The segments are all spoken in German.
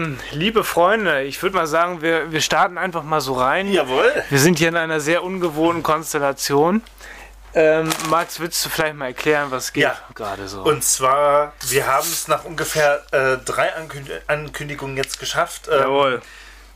Ähm, liebe Freunde, ich würde mal sagen, wir, wir starten einfach mal so rein. Jawohl. Wir sind hier in einer sehr ungewohnten Konstellation. Ähm, Max, willst du vielleicht mal erklären, was geht Ja. gerade so? Und zwar, wir haben es nach ungefähr äh, drei Ankünd Ankündigungen jetzt geschafft, ähm, Jawohl.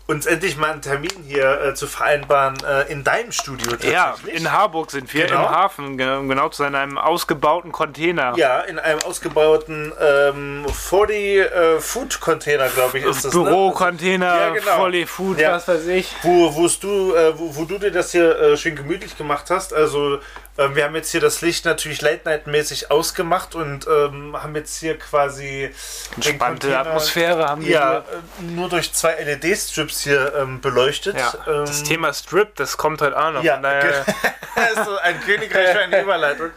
Uns endlich mal einen Termin hier äh, zu vereinbaren äh, in deinem Studio Ja, in Harburg sind wir, Genau. im Hafen, um genau zu sein, in einem ausgebauten Container. ja, in einem ausgebauten ähm, 40 äh, Food Container, glaube ich, ist das. Ne? Bürocontainer, Ja, genau. volle Food, Ja. was weiß ich. Wo, du, äh, wo, wo du dir das hier äh, schön gemütlich gemacht hast. Also ähm, wir haben jetzt hier das Licht natürlich Late-Night-mäßig ausgemacht und ähm, haben jetzt hier quasi Entspannte Atmosphäre haben wir Ja, hier. äh, nur durch zwei LED-Strips hier ähm, beleuchtet. Ja, ähm, das Thema Strip, das kommt heute auch noch. Ja, das ist so ein Königreich für eine Überleitung.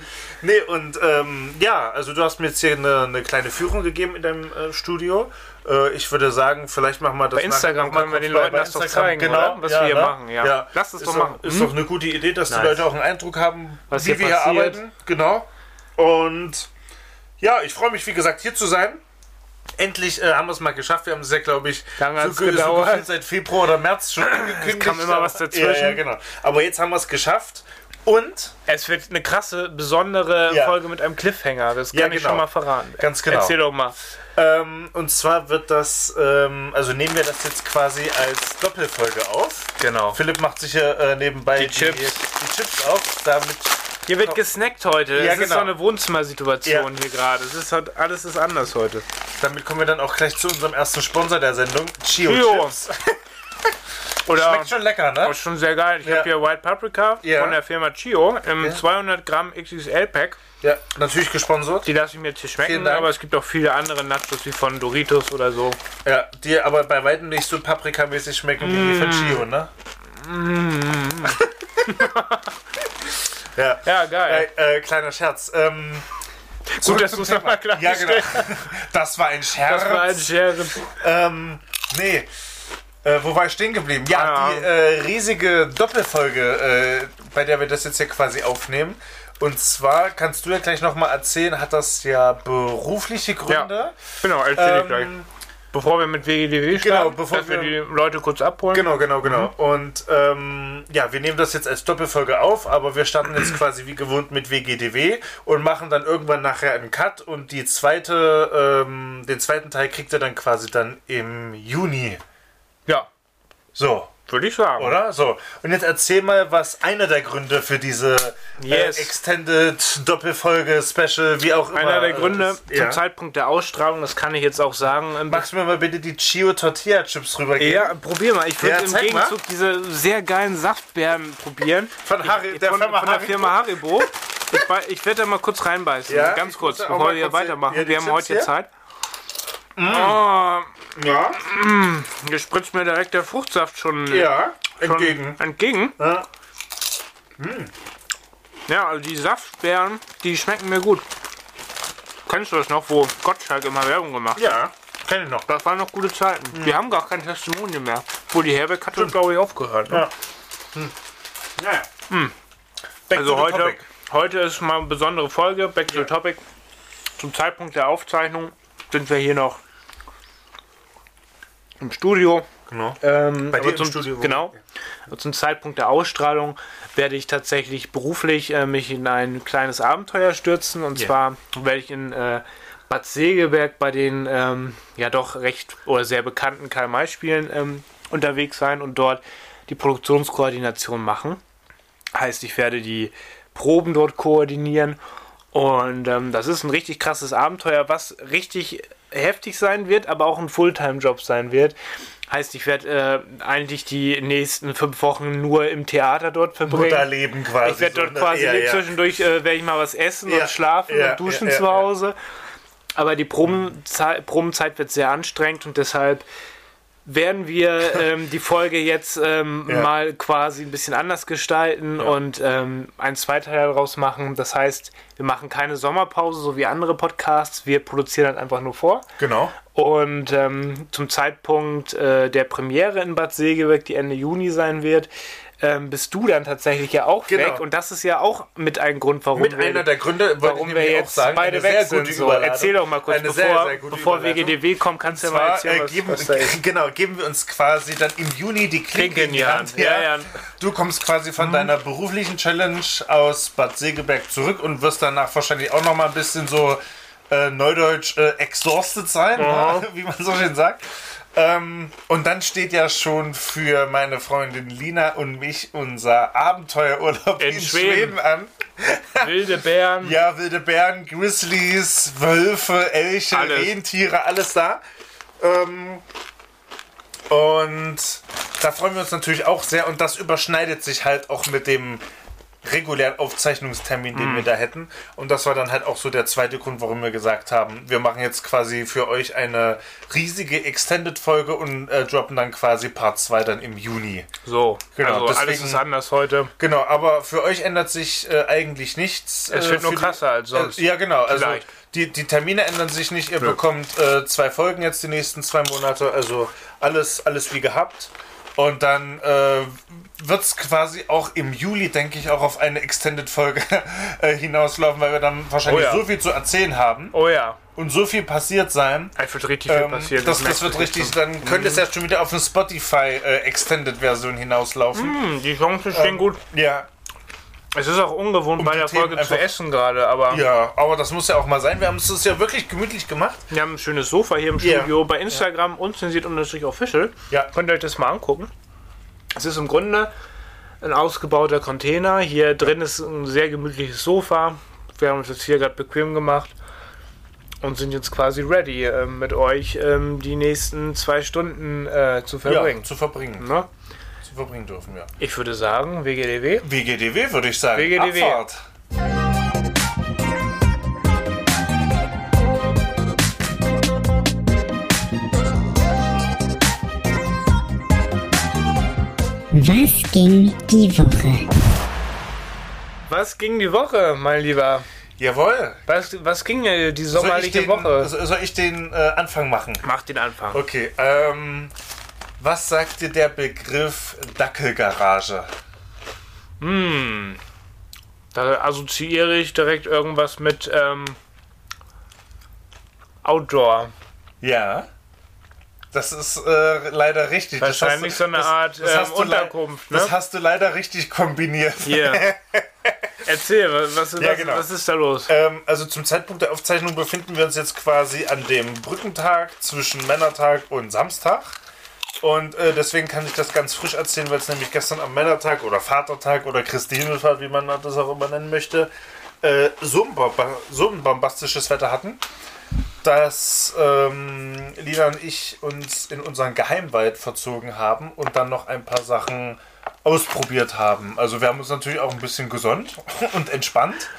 Nee, und ähm, ja, also du hast mir jetzt hier eine, eine kleine Führung gegeben in deinem äh, Studio. Äh, ich würde sagen, vielleicht machen wir das Bei Instagram mal können wir den Leuten das doch zeigen, oder? Was wir hier machen, ja. Lass es ist doch machen. Ist Hm? doch eine gute Idee, dass Nice. die Leute auch einen Eindruck haben, Was wie wir hier arbeiten. Genau. Und ja, ich freue mich, wie gesagt, hier zu sein. Endlich äh, haben wir es mal geschafft. Wir haben es ja, glaube ich, Lange ge- gedauert. gefühlt seit Februar oder März schon angekündigt. kam immer was dazwischen. Ja, ja, genau. Aber jetzt haben wir es geschafft. Und, es wird eine krasse, besondere Ja. Folge mit einem Cliffhanger. Das kann Ja, ich genau. schon mal verraten. ganz genau. Erzähl doch mal. Ähm, und zwar wird das, ähm, also nehmen wir das jetzt quasi als Doppelfolge auf. Genau. Philipp macht sich ja äh, nebenbei Die Chips. die Chips auf, damit Hier wird gesnackt heute. Ja, Es ist genau. so eine Wohnzimmersituation Ja. hier gerade. Es ist halt, alles ist anders heute. damit kommen wir dann auch gleich zu unserem ersten Sponsor der Sendung, Chio, Chio. Chips. Oder Schmeckt schon lecker, ne? auch schon sehr geil. Ich Ja. habe hier White Paprika Ja. von der Firma Chio im Ja. 200 Gramm XXL Pack. Ja, natürlich gesponsert. Die lasse ich mir jetzt hier schmecken, aber es gibt auch viele andere Nachos wie von Doritos oder so. Ja, die aber bei weitem nicht so paprikamäßig schmecken wie die von Chio, ne? ja. Ja, geil. Äh, äh, kleiner Scherz. Ähm, Gut, dass du es nochmal Ja, genau. Das war ein Scherz. Das war ein Scherz. Ähm, nee. Äh, wo war ich stehen geblieben? Ja, Ah, die äh, riesige Doppelfolge, äh, bei der wir das jetzt hier quasi aufnehmen. Und zwar kannst du ja gleich nochmal erzählen, hat das ja berufliche Gründe. Genau, erzähl ich gleich. Ähm, Bevor wir mit WGDW starten, Genau, bevor dass wir wir- die Leute kurz abholen. Genau, genau, genau. Mhm. Und ähm, ja, wir nehmen das jetzt als Doppelfolge auf, aber wir starten jetzt quasi wie gewohnt mit WGDW und machen dann irgendwann nachher einen Cut und die zweite, ähm, den zweiten Teil kriegt ihr dann quasi dann im Juni. Ja, So, würde ich sagen. oder? So. Und jetzt erzähl mal, was einer der Gründe für diese Yes. äh, Extended Doppelfolge, Special, wie auch immer. Einer der äh, Gründe ist. zum Ja. Zeitpunkt der Ausstrahlung, das kann ich jetzt auch sagen. ähm, Magst du mir mal bitte die Chio Tortilla Chips rübergeben? Ja, probier mal. Ich würde Ja, im zeig mal. Gegenzug diese sehr geilen Saftbeeren probieren. Von, Harry, Ich- der von, Firma von der Haribo. Firma Haribo. Ich, bei- ich werde da mal kurz reinbeißen. Ja, ganz ich kurz, bevor wir weitermachen. wir haben heute hier. Zeit. Oh, Ja, hier spritzt mir direkt der Fruchtsaft schon, ja, schon entgegen. entgegen. Ja. Ja, also die Saftbeeren, die schmecken mir gut. Kennst du das noch, wo Gottschalk immer Werbung gemacht hat? Ja, kenn ich noch. Das waren noch gute Zeiten. Wir haben gar kein Testimonial mehr. Wo die Herbeck hat das, glaube ich, aufgehört. Ne? Ja. Naja. Back Also heute, topic. heute ist mal eine besondere Folge, Back to the Topic. Zum Zeitpunkt der Aufzeichnung sind wir hier noch im Studio. Genau. Ähm, Bei dir zum, Studio, Genau. Zum Zeitpunkt der Ausstrahlung werde ich tatsächlich beruflich äh, mich in ein kleines Abenteuer stürzen. Und Ja. zwar werde ich in äh, Bad Segeberg bei den ähm, ja doch recht oder sehr bekannten Karl-May-Spielen ähm, unterwegs sein und dort die Produktionskoordination machen. Heißt, ich werde die Proben dort koordinieren. Und ähm, das ist ein richtig krasses Abenteuer, was richtig heftig sein wird, aber auch ein Fulltime-Job sein wird. Heißt, ich werde äh, eigentlich die nächsten fünf Wochen nur im Theater dort verbringen. Mutterleben quasi. Ich werde dort so, ne? quasi ja, ja. zwischendurch äh, werde ich mal was essen Ja, und schlafen und duschen zu. Hause. Aber die Probenzei Probenzeit wird sehr anstrengend und deshalb werden wir ähm, die Folge jetzt ähm, Ja. mal quasi ein bisschen anders gestalten Ja. und ähm, einen Zweiteil daraus machen. Das heißt, wir machen keine Sommerpause, so wie andere Podcasts. Wir produzieren halt einfach nur vor. Genau. Und ähm, zum Zeitpunkt äh, der Premiere in Bad Segeberg, die Ende Juni sein wird, ähm, bist du dann tatsächlich ja auch Genau. weg. Und das ist ja auch mit ein Grund, warum Mit wir, einer der Gründe, warum wir jetzt sagen, beide weg sind. So, erzähl doch mal kurz, Eine bevor, sehr, sehr bevor. WGDW kommt, kannst du ja mal erzählen, äh, was, geben, was ist. genau, geben wir uns quasi dann im Juni die Klinke in die Hand. Ja, ja. Du kommst quasi Mhm. von deiner beruflichen Challenge aus Bad Segeberg zurück und wirst danach wahrscheinlich auch noch mal ein bisschen so äh, neudeutsch äh, exhausted sein, Ja. wie man so schön sagt. Ähm, und dann steht ja schon für meine Freundin Lina und mich unser Abenteuerurlaub in, In Schweden. Schweden. an. Wilde Bären. Ja, wilde Bären, Grizzlies, Wölfe, Elche, Alles. Rentiere, alles da. Ähm, und da freuen wir uns natürlich auch sehr. Und das überschneidet sich halt auch mit dem regulären Aufzeichnungstermin, den wir da hätten. Und das war dann halt auch so der zweite Grund, warum wir gesagt haben, wir machen jetzt quasi für euch eine riesige Extended-Folge und äh, droppen dann quasi Part 2 dann im Juni. So, Genau, also alles deswegen- ist anders heute. Genau, aber für euch ändert sich äh, eigentlich nichts. Es äh, wird nur krasser als sonst. Äh, ja, genau. Also Vielleicht. die, die Termine ändern sich nicht. Ihr bekommt äh, zwei Folgen jetzt die nächsten zwei Monate. Also alles, alles wie gehabt. Und dann wird es quasi auch im Juli, denke ich, auch auf eine Extended-Folge äh, hinauslaufen, weil wir dann wahrscheinlich Oh ja. so viel zu erzählen haben Oh ja, und so viel passiert sein. es wird richtig viel Ähm, passieren. das, das wird richtig, dann könnte es ja schon wieder auf eine Spotify äh, hinauslaufen. Hm, die Chancen stehen gut. Ja, Es ist auch ungewohnt, bei die der Themen Folge zu essen gerade, aber ja, aber das muss ja auch mal sein. Wir haben es uns ja wirklich gemütlich gemacht. wir haben ein schönes Sofa hier im Ja. Studio. Bei Instagram unzensiert unterstrich official. Ja. Könnt ihr euch das mal angucken. Es ist im Grunde ein ausgebauter Container. Hier drin ist ein sehr gemütliches Sofa. Wir haben uns jetzt hier gerade bequem gemacht und sind jetzt quasi ready, ähm, mit euch ähm, die nächsten zwei Stunden äh, zu verbringen. Ja, zu verbringen. Ne? Zu verbringen dürfen wir. Ich würde sagen, WGDW. WGDW würde ich sagen. WGDW. Abfahrt. Was ging die Woche? Was ging die Woche, mein Lieber? Jawohl. Was, was ging die Soll ich sommerliche den, Woche? so- soll ich den äh, Anfang machen? Mach den Anfang. Okay. Ähm, was sagt dir der Begriff Dackelgarage? Hm. Da assoziiere ich direkt irgendwas mit ähm, Outdoor. Ja. Das ist äh, leider richtig. Das Wahrscheinlich hast so eine Art, ähm, hast du lei- Unterkunft, ne? Das hast du leider richtig kombiniert. Hier. Erzähl, was, was, Ja, genau. was ist da los? Ähm, also zum Zeitpunkt der Aufzeichnung befinden wir uns jetzt quasi an dem Brückentag zwischen Männertag und Samstag. Und äh, deswegen kann ich das ganz frisch erzählen, weil es nämlich gestern am Männertag oder Vatertag oder Christi Himmelfahrt, wie man das auch immer nennen möchte, äh, so, ein so ein bombastisches Wetter hatten, dass ähm, Lina und ich uns in unseren Geheimwald verzogen haben und dann noch ein paar Sachen ausprobiert haben. Also wir haben uns natürlich auch ein bisschen gesonnt und entspannt.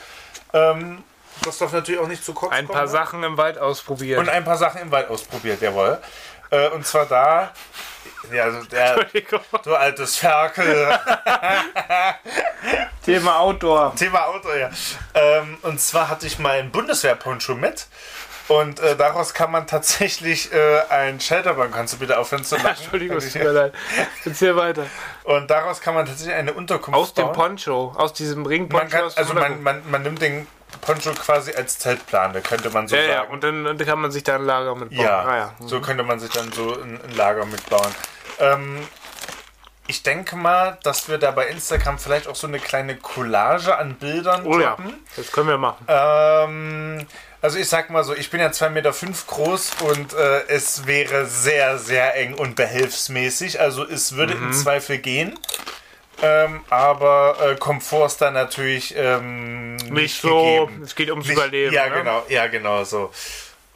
Ähm, das darf natürlich auch nicht zu kurz Ein kommen. paar ne? Sachen im Wald ausprobieren. Und ein paar Sachen im Wald ausprobiert, jawohl. Äh, und zwar da, ja, also der, du altes Ferkel, Thema Outdoor. Thema Auto, ja. Ähm, und zwar hatte ich meinen Bundeswehrponcho mit. Und äh, daraus kann man tatsächlich äh, ein Shelterbank, kannst du bitte aufhören zu lachen? Entschuldigung, es tut mir leid. Erzähl weiter. Und daraus kann man tatsächlich eine Unterkunft Aus dem bauen. Poncho, aus diesem Ringponcho. Man kann, dem also man, man, man nimmt den Poncho quasi als Zeltplane, könnte man so ja, ja, sagen. und dann, kann man sich da ein Lager mitbauen. Ja, Ah, ja. so könnte man sich dann so ein, ein Lager mitbauen. Ähm, ich denke mal, dass wir da bei Instagram vielleicht auch so eine kleine Collage an Bildern Oh ja, das können wir machen. Ähm, also ich sag mal so, ich bin ja 2,5 Meter fünf groß und äh, es wäre sehr, sehr eng und behelfsmäßig. Also es würde Mhm. im Zweifel gehen. Ähm, aber äh, Komfort ist da natürlich ähm, nicht, Nicht so, gegeben. es geht ums Nicht- Überleben. Ja, ne? genau, ja, genau so.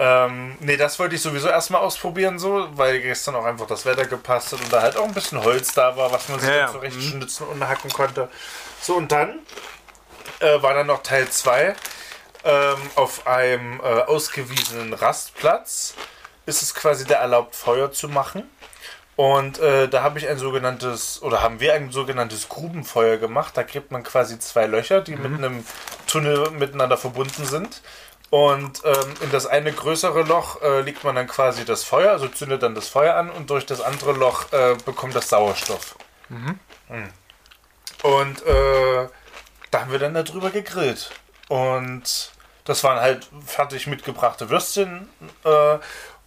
Ähm, nee, das wollte ich sowieso erstmal ausprobieren, so, weil gestern auch einfach das Wetter gepasst hat und da halt auch ein bisschen Holz da war, was man sich Ja, dann ja. zurecht Mhm. schnitzen und hacken konnte. So, und dann äh, war dann noch Teil 2. Ähm, auf einem äh, ausgewiesenen Rastplatz ist es quasi da erlaubt, Feuer zu machen. Und äh, da habe ich ein sogenanntes, oder haben wir ein sogenanntes Grubenfeuer gemacht. Da gräbt man quasi zwei Löcher, die mit einem Tunnel miteinander verbunden sind. Und ähm, in das eine größere Loch äh, legt man dann quasi das Feuer, also zündet dann das Feuer an und durch das andere Loch äh, bekommt das Sauerstoff. Mhm. Und äh, da haben wir dann darüber gegrillt. Und das waren halt fertig mitgebrachte Würstchen.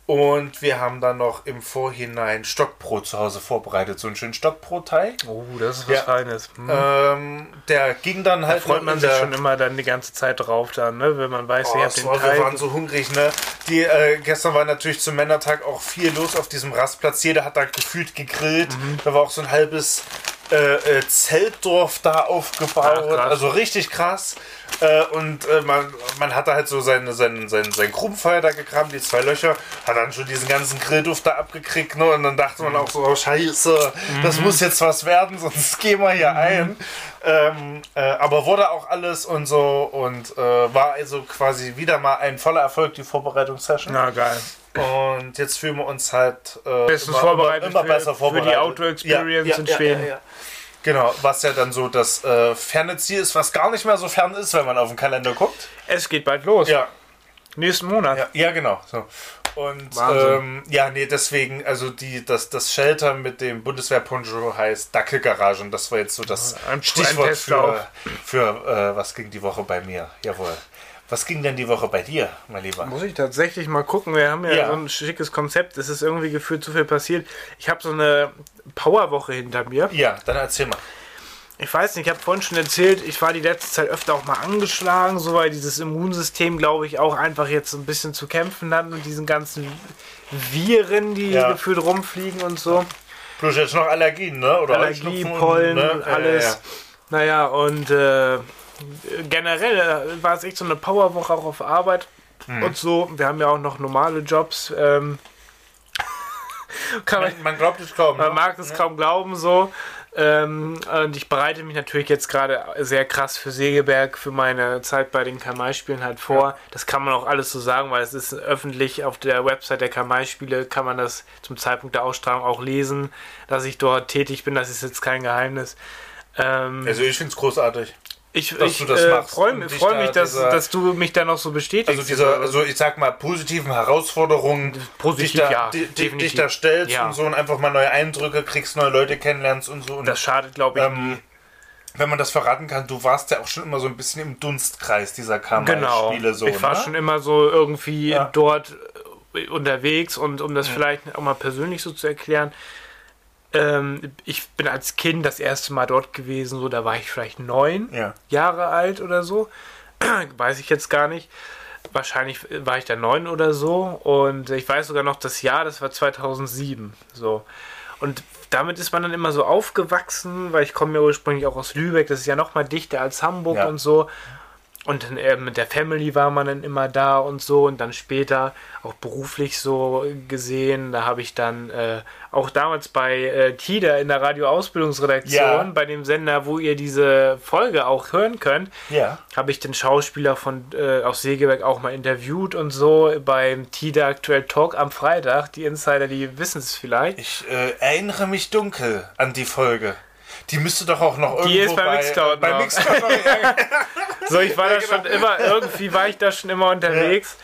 Und wir haben dann noch im Vorhinein Stockbrot zu Hause vorbereitet. So einen schönen Stockbrotteig. Oh, das ist was Ja. Feines. Hm. Ähm, der ging dann halt da freut man sich schon immer dann die ganze Zeit drauf, dann, ne? wenn man weiß, Oh, ihr habt es den war, wir Teig. waren so hungrig, ne? Die, äh, gestern war natürlich zum Männertag auch viel los auf diesem Rastplatz. Jeder hat da gefühlt gegrillt. Mhm. Da war auch so ein halbes äh, äh, Zeltdorf da aufgebaut. Krass. also richtig krass. Äh, und äh, man, man hatte halt so sein, sein, sein, sein Krummfeuer da gekramt, die zwei Löcher, hat dann schon diesen ganzen Grillduft da abgekriegt. Ne? Und dann dachte man auch so, oh, scheiße, das muss jetzt was werden, sonst gehen wir hier ein. Ähm, äh, aber wurde auch alles und so und äh, war also quasi wieder mal ein voller Erfolg, die Vorbereitungssession. Na, geil. Und jetzt fühlen wir uns halt äh, Bestens vorbereitet für- für die Outdoor-Experience in Schweden. Genau, was ja dann so das äh, ferne Ziel ist, was gar nicht mehr so fern ist, wenn man auf den Kalender guckt. Es geht bald los. Ja, Nächsten Monat. ja, ja genau. So. Und ähm, ja, nee, deswegen, also die, das, das Shelter mit dem Bundeswehr-Poncho heißt Dackelgarage und das war jetzt so das Ein- ein Stichwort Testlauf. für, für äh, was ging die Woche bei mir. Jawohl. Was ging denn die Woche bei dir, mein Lieber? Muss ich tatsächlich mal gucken. Wir haben ja, Ja. so ein schickes Konzept. Es ist irgendwie gefühlt zu viel passiert. Ich habe so eine Powerwoche hinter mir. Ja, dann erzähl mal. Ich weiß nicht, ich habe vorhin schon erzählt, ich war die letzte Zeit öfter auch mal angeschlagen, so weil dieses Immunsystem, glaube ich, auch einfach jetzt ein bisschen zu kämpfen hat mit diesen ganzen Viren, die Ja. gefühlt rumfliegen und so. Plus jetzt noch Allergien, ne? Oder Allergie, Pollen, ne? alles. Ja, ja, Naja, und äh, generell äh, war es echt so eine Powerwoche auch auf Arbeit Hm. und so. Wir haben ja auch noch normale Jobs. Ähm, man, ja. Man glaubt es kaum. man ne? mag es kaum glauben so. Ähm, und ich bereite mich natürlich jetzt gerade sehr krass für Segeberg, für meine Zeit bei den Kamai-Spielen halt vor. Das kann man auch alles so sagen, weil es ist öffentlich auf der Website der Kamai-Spiele, kann man das zum Zeitpunkt der Ausstrahlung auch lesen, dass ich dort tätig bin. Das ist jetzt kein Geheimnis. Ähm, Also ich finde es großartig. Ich ich äh, freue freu da mich dass, dieser- dass du mich da noch so bestätigst. Also diese, also ich sag mal, positiven Herausforderungen, Positiv, dich da, ja, di- di- dich definitiv. da stellst Ja. und so und einfach mal neue Eindrücke kriegst, neue Leute kennenlernst und so. Und das schadet, glaube ich, ähm, wenn man das verraten kann, du warst ja auch schon immer so ein bisschen im Dunstkreis dieser Genau. Kammer-Spiele so. ich war ne? schon immer so irgendwie Ja. dort äh, unterwegs und um das vielleicht auch mal persönlich so zu erklären. Ähm, ich bin als Kind das erste Mal dort gewesen, so da war ich vielleicht neun Ja. Jahre alt oder so. Weiß ich jetzt gar nicht. Wahrscheinlich war ich da neun oder so. Und ich weiß sogar noch das Jahr, das war 2007. So. Und damit ist man dann immer so aufgewachsen, weil ich komme ja ursprünglich auch aus Lübeck, das ist ja noch mal dichter als Hamburg Ja. und so. Und äh, mit der Family war man dann immer da und so. Und dann später auch beruflich so gesehen. Da habe ich dann äh, auch damals bei äh, TIDA in der Radioausbildungsredaktion, Ja. bei dem Sender, wo ihr diese Folge auch hören könnt, Ja. habe ich den Schauspieler von äh, aus Segeberg auch mal interviewt und so beim TIDA Aktuell Talk am Freitag. Die Insider, die wissen es vielleicht. Ich äh, erinnere mich dunkel an die Folge. Die müsste doch auch noch Die irgendwo ist bei Mixcloud bei. Mixcloud noch. Ja, So, ich war da genau. schon immer, irgendwie war ich da schon immer unterwegs.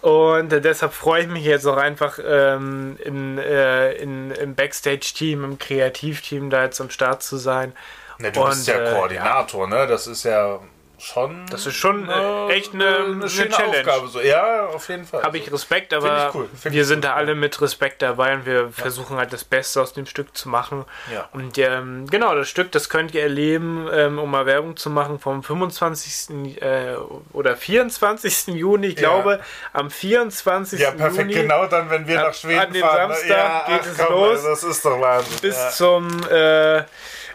Und äh, deshalb freue ich mich jetzt auch einfach ähm, in, äh, in, im Backstage-Team, im Kreativteam da jetzt am Start zu sein. Ne, du bist Und, ja äh, Koordinator, ne? Das ist ja schon. Das ist schon äh, echt eine, eine schöne Challenge. Aufgabe. So. Ja, auf jeden Fall. Habe ich Respekt, Find aber ich cool, wir sind cool, da alle mit Respekt dabei und wir versuchen halt das Beste aus dem Stück zu machen. Ja. Und ähm, genau, das Stück, das könnt ihr erleben, ähm, um mal Werbung zu machen, vom 25. Äh, oder 24. Juni, ich Ja. glaube, am 24. ja, perfekt. Juni Genau dann, wenn wir nach Schweden an dem fahren. ne? Samstag ja, geht ach, es komm, los. also Das ist doch Wahnsinn. bis ja. zum, äh,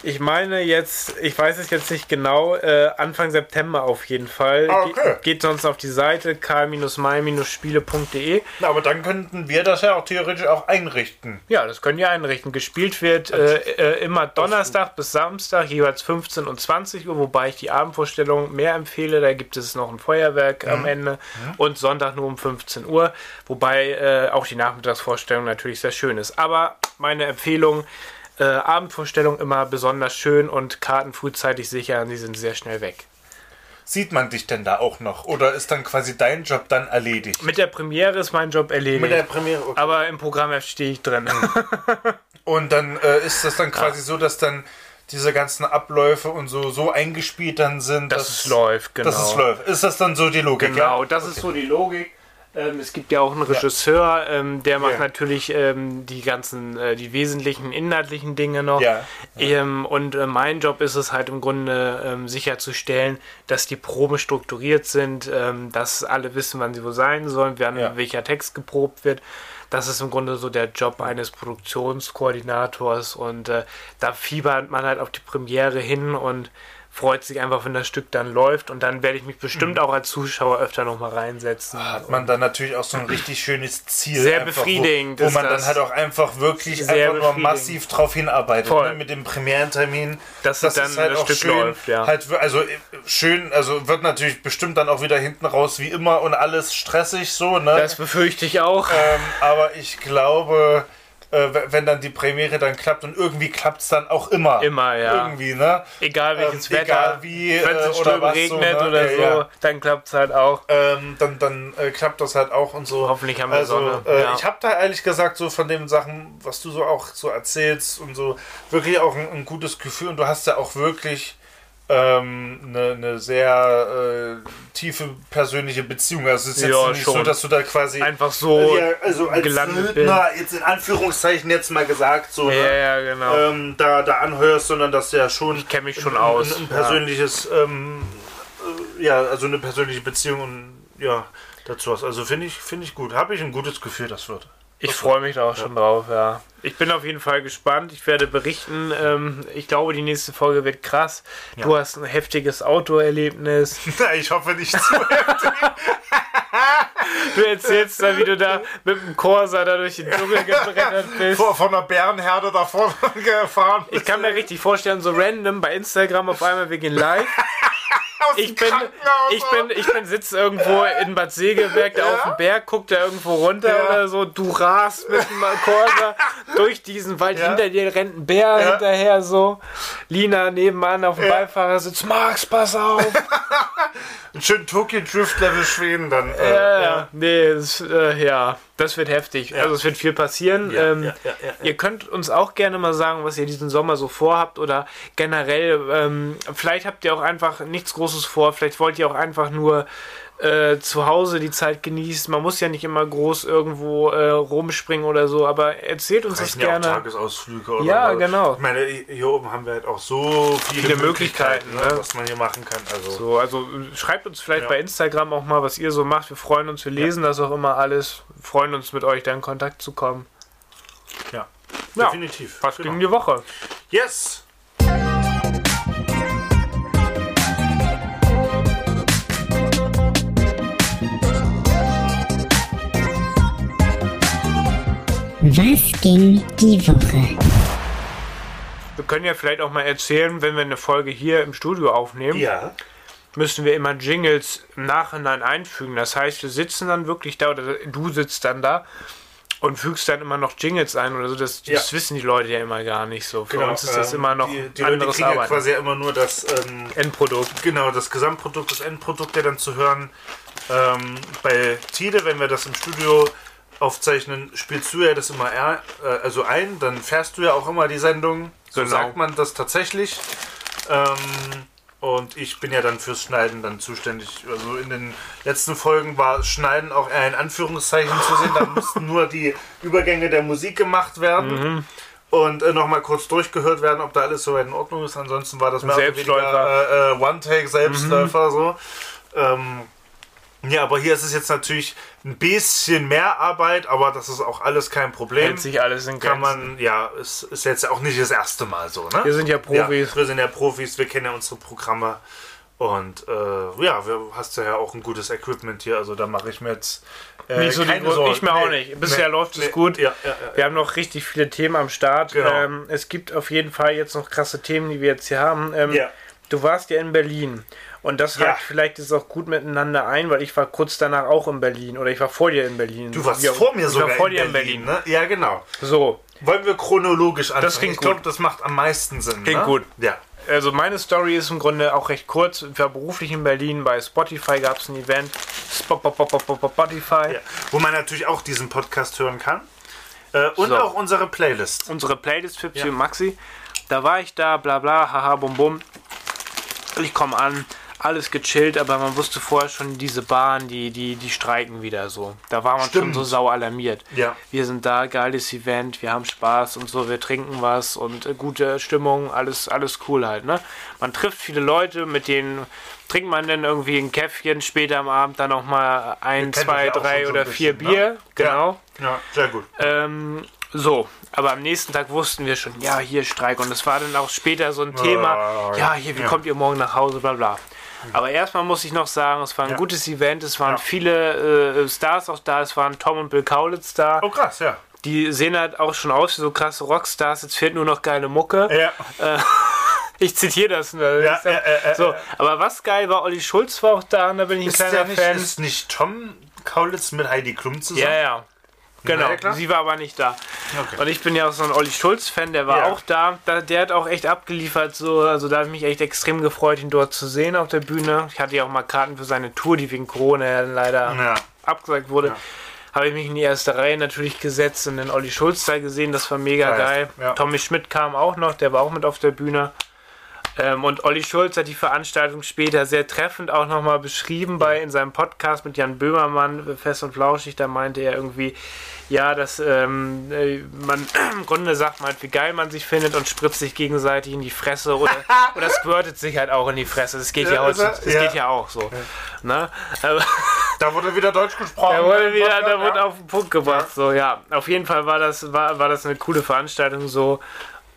ich meine jetzt, ich weiß es jetzt nicht genau, äh, Anfang September auf jeden Fall. Ah, Ge- okay. Geht sonst auf die Seite k-mai-spiele.de. Aber dann könnten wir das ja auch theoretisch auch einrichten. Ja, das könnt ihr einrichten. Gespielt wird äh, äh, immer Donnerstag bis Samstag, jeweils 15 und 20 Uhr, wobei ich die Abendvorstellung mehr empfehle. Da gibt es noch ein Feuerwerk am Ende und Sonntag nur um 15 Uhr, wobei äh, auch die Nachmittagsvorstellung natürlich sehr schön ist. Aber meine Empfehlung, äh, Abendvorstellung immer besonders schön und Karten frühzeitig sichern, die sind sehr schnell weg. Sieht man dich denn da auch noch? Oder ist dann quasi dein Job dann erledigt? Mit der Premiere ist mein Job erledigt. Premiere. Okay. aber im Programm stehe ich drin. Und dann äh, ist das dann quasi so, dass dann diese ganzen Abläufe und so so eingespielt dann sind, Dass es läuft, genau. Dass es läuft. Ist das dann so die Logik? Genau, ja? das ist so die Logik. Ähm, es gibt ja auch einen Regisseur, ähm, der macht Ja. natürlich ähm, die ganzen, äh, die wesentlichen inhaltlichen Dinge noch. Ja. Ähm, und äh, mein Job ist es halt im Grunde ähm, sicherzustellen, dass die Proben strukturiert sind, ähm, dass alle wissen, wann sie wo sein sollen, wann Ja. welcher Text geprobt wird. Das ist im Grunde so der Job eines Produktionskoordinators und äh, da fiebert man halt auf die Premiere hin und freut sich einfach, wenn das Stück dann läuft und dann werde ich mich bestimmt auch als Zuschauer öfter nochmal reinsetzen. Mhm. Hat man dann natürlich auch so ein richtig schönes Ziel. Sehr einfach, befriedigend Wo, wo ist man das. dann halt auch einfach wirklich Sehr einfach nur massiv drauf hinarbeitet. Ne? Mit dem Premierentermin. Dass dann das Stück läuft, ja. Halt, also äh, schön, also wird natürlich bestimmt dann auch wieder hinten raus wie immer und alles stressig so, ne? Das befürchte ich auch. ähm, aber ich glaube, äh, wenn dann die Premiere dann klappt und irgendwie klappt es dann auch immer. Immer, ja. Irgendwie, ne? Egal welches ähm, Wetter, egal wie, wenn es äh, oder regnet so, ne? oder so, ja. dann klappt es halt auch. ähm, dann, dann äh, klappt das halt auch und so. Hoffentlich haben wir also, Sonne, Äh, ja. Ich habe da ehrlich gesagt so von den Sachen, was du so auch so erzählst und so, wirklich auch ein, ein gutes Gefühl und du hast ja auch wirklich ähm, eine, eine sehr äh, tiefe persönliche Beziehung. Also es ist jetzt Ja, nicht so, schon. dass du da quasi Einfach so ja, also als gelandet Söldner, jetzt in Anführungszeichen jetzt mal gesagt, so Ja, ne? genau. ähm, da, da anhörst, sondern dass du ja schon Ich kenn mich schon ein, aus, ein, ein persönliches, ähm, äh, ja, also eine persönliche Beziehung und ja, dazu hast. Also finde ich, finde ich gut. Habe ich ein gutes Gefühl, das wird. Ich freue mich da auch schon drauf, ja. Ich bin auf jeden Fall gespannt. Ich werde berichten. Ähm, ich glaube, die nächste Folge wird krass. Du hast ein heftiges Autoerlebnis. ich hoffe nicht zu. Du erzählst da, wie du da mit dem Corsa da durch den Dschungel gebrettert bist. Vor, von einer Bärenherde davor gefahren. Ich kann mir richtig vorstellen, so random bei Instagram auf einmal, wir gehen live. Aus Ich dem bin, Krankenhaus, ich bin, ich bin sitz irgendwo in Bad Segeberg, da Ja. auf dem Berg, guckt da irgendwo runter Ja. oder so. Du rast mit dem Corsa durch diesen Wald. Ja. Hinter dir rennt ein Bär Ja. hinterher so. Lina nebenan auf dem Beifahrersitz. Max, pass auf. Einen schönen Tokyo Drift Level Schweden dann. äh, ja, ja. Nee, das, äh, ja, das wird heftig. Also es wird viel passieren. Ja, ähm, ja, ja, ja, ja. Ihr könnt uns auch gerne mal sagen, was ihr diesen Sommer so vorhabt oder generell, ähm, vielleicht habt ihr auch einfach nichts Großes vor, vielleicht wollt ihr auch einfach nur äh, zu Hause die Zeit genießen. Man muss ja nicht immer groß irgendwo äh, rumspringen oder so, aber erzählt uns das Reichen ja auch gerne. Tagesausflüge oder Ja, was. genau. Ich meine, hier oben haben wir halt auch so viele, Viele Möglichkeiten, ne, ne? was man hier machen kann. Also, So, also äh, schreibt uns vielleicht Ja. bei Instagram auch mal, was ihr so macht. Wir freuen uns, wir lesen das auch immer alles. Wir freuen uns, mit euch da in Kontakt zu kommen. ja, Ja. definitiv. Was Genau. ging die Woche? Yes! Was ging die Woche? Wir können ja vielleicht auch mal erzählen, wenn wir eine Folge hier im Studio aufnehmen, Ja. müssen wir immer Jingles im Nachhinein einfügen. Das heißt, wir sitzen dann wirklich da oder du sitzt dann da und fügst dann immer noch Jingles ein oder so. Das, das Ja. wissen die Leute ja immer gar nicht so. Für Genau, uns ist das ähm, immer noch die, die Leute anderes kriegen ja Arbeiten. quasi ja immer nur das ähm, Endprodukt. genau das Gesamtprodukt, das Endprodukt ja dann zu hören. Ähm, bei Tide, wenn wir das im Studio aufzeichnen, spielst du ja das immer er, äh, also ein, dann fährst du ja auch immer die Sendung. So Genau. sagt man das tatsächlich. Ähm, und ich bin ja dann fürs Schneiden dann zuständig. Also in den letzten Folgen war Schneiden auch eher in Anführungszeichen zu sehen. Da mussten nur die Übergänge der Musik gemacht werden. Mhm. Und äh, nochmal kurz durchgehört werden, ob da alles soweit in Ordnung ist. Ansonsten war das mehr oder äh, äh, One-Take-Selbstläufer so. Ähm, ja, aber hier ist es jetzt natürlich ein bisschen mehr Arbeit, aber das ist auch alles kein Problem. Hält sich alles in Kann Grenzen. man, ja, es ist jetzt auch nicht das erste Mal so, ne? Wir sind ja Profis. Ja, wir sind ja Profis, wir kennen ja unsere Programme. Und äh, ja, wir hast ja auch ein gutes Equipment hier, also da mache ich mir jetzt äh, Nicht so keine Sorgen. ich mir auch Nee, nicht. Bisher nee, läuft es nee. gut. Ja, ja, ja. Wir haben noch richtig viele Themen am Start. Genau. Ähm, es gibt auf jeden Fall jetzt noch krasse Themen, die wir jetzt hier haben. Ähm. Du warst ja in Berlin. Und das Ja. vielleicht jetzt auch gut miteinander ein, weil ich war kurz danach auch in Berlin. Oder ich war vor dir in Berlin. Du warst Ja, vor mir ich sogar war vor in dir Berlin, in Berlin. ne? Ja, genau. So, Wollen wir chronologisch anfangen? Das klingt ich glaube, gut. das macht am meisten Sinn. Klingt ne? gut. Ja. also meine Story ist im Grunde auch recht kurz. Ich war beruflich in Berlin. Bei Spotify gab es ein Event. Spo- po- po- po- po- Spotify. ja. Wo man natürlich auch diesen Podcast hören kann. Äh, und So. auch unsere Playlist. Unsere Playlist für Psy Ja. und Maxi. Da war ich da, bla bla, haha, bum bum. Ich komme an, alles gechillt, aber man wusste vorher schon, diese Bahn, die, die, die streiken wieder so. Da war man schon Stimmt. so sau alarmiert. Ja. Wir sind da, geiles Event, wir haben Spaß und so, wir trinken was und äh, gute Stimmung, alles, alles cool halt, ne? Man trifft viele Leute, mit denen trinkt man dann irgendwie ein Käffchen, später am Abend dann noch mal ein, zwei, drei schon so oder vier bisschen, ne? Bier, genau. Ja, ja sehr gut. Ähm, so, aber am nächsten Tag wussten wir schon, ja, hier Streik. Und es war dann auch später so ein Thema, ja, hier, wie ja. kommt ihr morgen nach Hause, bla bla. Aber erstmal muss ich noch sagen, es war ein Ja. gutes Event, es waren Ja. viele äh, Stars auch da, es waren Tom und Bill Kaulitz da. Oh, krass, ja. Die sehen halt auch schon aus wie so krasse Rockstars, jetzt fehlt nur noch geile Mucke. Ja, Ich zitiere das nur. ja, ja, ja, ja. so, aber was geil war, Olli Schulz war auch da und da bin ich ein Ist, kleiner nicht, Fan. ist nicht Tom Kaulitz mit Heidi Klum zusammen? Ja, ja. Genau, ja, sie war aber nicht da. Okay. Und ich bin ja auch so ein Olli Schulz-Fan, der war Ja. auch da. Der hat auch echt abgeliefert, so. Also da habe ich mich echt extrem gefreut, ihn dort zu sehen auf der Bühne. Ich hatte ja auch mal Karten für seine Tour, die wegen Corona leider Ja. abgesagt wurde. Habe ich mich in die erste Reihe natürlich gesetzt und den Olli Schulz da gesehen. Das war mega Geil. geil. Tommy Schmidt kam auch noch, der war auch mit auf der Bühne. Ähm, und Olli Schulz hat die Veranstaltung später sehr treffend auch nochmal beschrieben bei in seinem Podcast mit Jan Böhmermann, Fest und Flauschig. Da meinte er irgendwie, ja, dass ähm, äh, man im Grunde sagt man halt, wie geil man sich findet und spritzt sich gegenseitig in die Fresse oder, oder squirtet sich halt auch in die Fresse. Das geht ja, Ja, er- das ja. geht ja auch so. Ne? Aber- Da wurde wieder Deutsch gesprochen. da wurde wieder, Podcast, da wurde ja. auf den Punkt gebracht. So, ja. Auf jeden Fall war das, war, war das eine coole Veranstaltung so.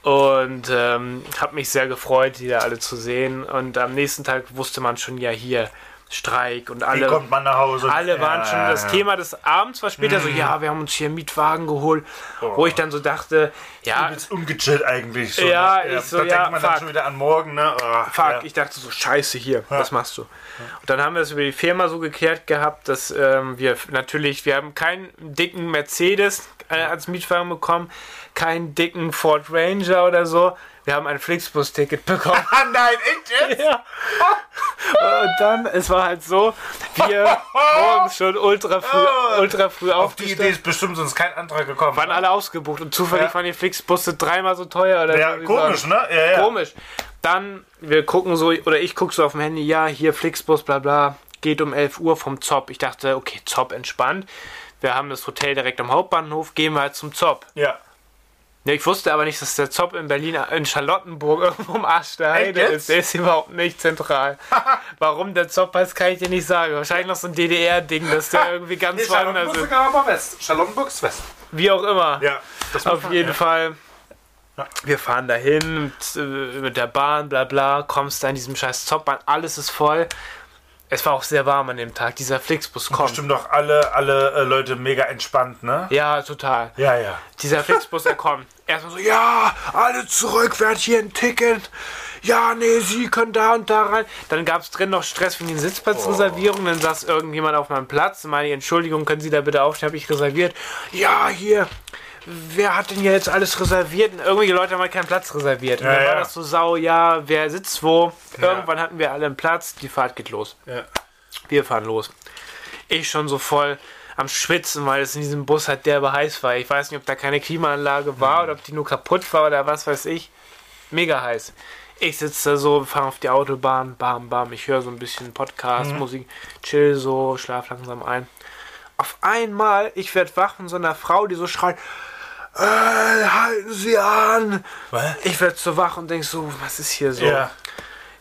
Und ähm, habe mich sehr gefreut, die da alle zu sehen. Und am nächsten Tag wusste man schon, ja, hier Streik und Wie alle. kommt man nach Hause? Alle waren Ja, schon, das ja. Mhm. Thema des Abends war später so, ja, wir haben uns hier einen Mietwagen geholt, wo ich dann so dachte, ja, Übelst ungechillt eigentlich. So, Ja, ne? ich so, da ja, denkt man dann fuck. schon wieder an morgen, ne? Oh, Fuck, ja. ich dachte so, scheiße hier, was machst du? Und dann haben wir es über die Firma so geklärt gehabt, dass ähm, wir natürlich, wir haben keinen dicken Mercedes äh, als Mietwagen bekommen, keinen dicken Ford Ranger oder so. Wir haben ein Flixbus-Ticket bekommen. Nein, echt jetzt? ja. Und dann, es war halt so, wir morgens schon ultra früh, ultra früh Auf die Idee ist bestimmt sonst kein Antrag gekommen. Waren alle ausgebucht und zufällig Ja. waren die Flixbusse dreimal so teuer. Oder ja, komisch, sagen. ne? Ja, ja. Komisch. Dann, wir gucken so, oder ich gucke so auf dem Handy, ja, hier Flixbus, bla bla, geht um 11 Uhr vom Zopp. Ich dachte, okay, Zopp entspannt. Wir haben das Hotel direkt am Hauptbahnhof, gehen wir halt zum Zopp. Ja. Ja, ich wusste aber nicht, dass der Zopp in Berlin, in Charlottenburg irgendwo im Arsch der Heide jetzt? ist. Der ist überhaupt nicht zentral. Warum der Zopp heißt, kann ich dir nicht sagen. Wahrscheinlich noch so ein DDR-Ding, dass der irgendwie ganz Nee, woanders ist. aber West. Charlottenburg ist West. Wie auch immer. Ja. Das Auf man- jeden ja. Fall. Wir fahren dahin mit, äh, mit der Bahn, bla bla, kommst da in diesem scheiß Zoppbahn, alles ist voll. Es war auch sehr warm an dem Tag. Dieser Flixbus kommt. Bestimmt doch alle, alle äh, Leute mega entspannt, ne? Ja, total. Ja, ja. Dieser Flixbus, er kommt. Erstmal so, ja, alle zurück, wer hat hier ein Ticket? Ja, nee, Sie können da und da rein. Dann gab es drin noch Stress wegen den Sitzplatzreservierungen. Dann saß irgendjemand auf meinem Platz. Meine Entschuldigung, können Sie da bitte aufstehen? Habe ich reserviert. Ja, hier. Wer hat denn hier jetzt alles reserviert? Und irgendwelche Leute haben halt keinen Platz reserviert. Und Ja, dann war ja. das so sau, ja, wer sitzt wo? Ja. Irgendwann hatten wir alle einen Platz. Die Fahrt geht los. Wir fahren los. Ich schon so voll am Schwitzen, weil es in diesem Bus halt derbe heiß war. Ich weiß nicht, ob da keine Klimaanlage war oder ob die nur kaputt war oder was weiß ich. Mega heiß. Ich sitze da so, fahre auf die Autobahn, bam, bam. Ich höre so ein bisschen Podcast, Musik, chill so, schlaf langsam ein. Auf einmal, ich werde wach von so einer Frau, die so schreit, äh, halten Sie an. Was? Ich werde so wach und denk so, was ist hier so? Ja.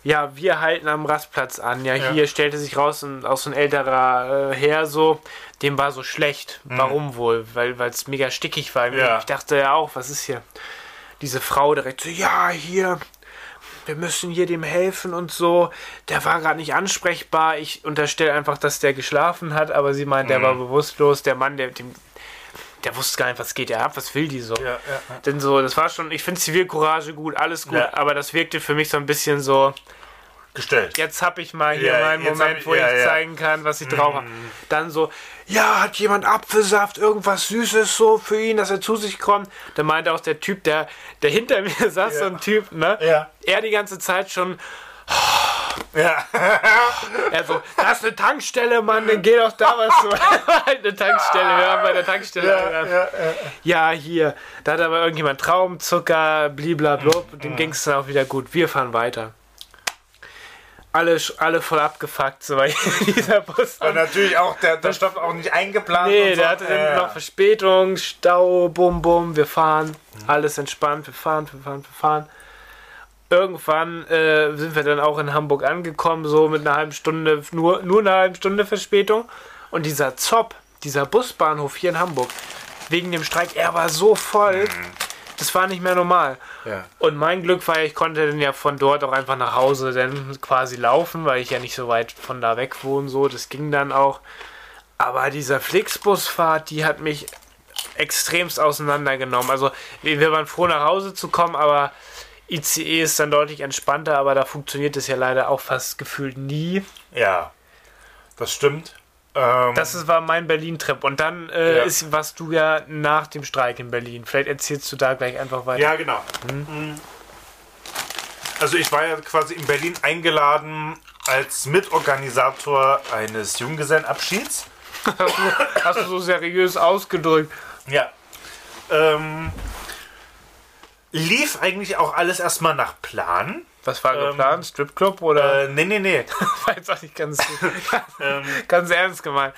Ja, wir halten am Rastplatz an. Ja, Ja. hier stellte sich raus, ein, auch so ein älterer äh, Herr so, dem war so schlecht. Warum wohl? Weil es mega stickig war. Mhm. Ja. Ich dachte ja auch, was ist hier? Diese Frau direkt so, ja, hier, wir müssen hier dem helfen und so. Der war gerade nicht ansprechbar. Ich unterstelle einfach, dass der geschlafen hat, aber sie meint, der Mhm. war bewusstlos. Der Mann, der, dem, der wusste gar nicht, was geht ja ab, was will die so. Ja, ja, ja. Denn so, das war schon, ich finde Zivilcourage gut, alles gut, aber das wirkte für mich so ein bisschen so, Gestellt. jetzt hab ich mal hier meinen Moment, ich- wo ich zeigen kann, was ich drauf habe. Dann so, ja, hat jemand Apfelsaft, irgendwas Süßes so für ihn, dass er zu sich kommt. Dann meinte auch der Typ, der, der hinter mir saß, so ein Typ, ne? Ja. Er die ganze Zeit schon Ja. Er so, da ist eine Tankstelle, Mann, dann geh doch da was so. eine Tankstelle, wir haben bei der Tankstelle. Ja, Ja, ja, hier. Da hat aber irgendjemand Traubenzucker, bliblablub, Mhm. dem ging es dann auch wieder gut. Wir fahren weiter. Alle, alle voll abgefuckt, so weil dieser Bus. Und natürlich auch, der, der Stopp auch nicht eingeplant. Nee, so. der hatte dann Ja, noch Verspätung, Stau, bum bum, wir fahren, alles entspannt, wir fahren, wir fahren, wir fahren. Irgendwann äh, sind wir dann auch in Hamburg angekommen, so mit einer halben Stunde, nur, nur einer halben Stunde Verspätung. Und dieser Zopp, dieser Busbahnhof hier in Hamburg, wegen dem Streik, er war so voll, das war nicht mehr normal. Ja. Und mein Glück war, ich konnte dann ja von dort auch einfach nach Hause dann quasi laufen, weil ich ja nicht so weit von da weg wohne, so, das ging dann auch. Aber dieser Flixbusfahrt, die hat mich extremst auseinandergenommen. Also wir waren froh nach Hause zu kommen, aber ICE ist dann deutlich entspannter, aber da funktioniert es ja leider auch fast gefühlt nie. ja, das stimmt. Ähm, Das ist, war mein Berlin-Trip. Und dann äh, Ja. ist, warst du ja nach dem Streik in Berlin. Vielleicht erzählst du da gleich einfach weiter. Ja, genau. Mhm. Also ich war ja quasi in Berlin eingeladen als Mitorganisator eines Junggesellenabschieds. Hast, du, hast du so seriös ausgedrückt. Ja. Ähm, lief eigentlich auch alles erstmal nach Plan. Was war Ähm, geplant? Stripclub oder? Äh, nee, nee, nee. war jetzt auch nicht ganz, ähm, ganz ernst gemeint.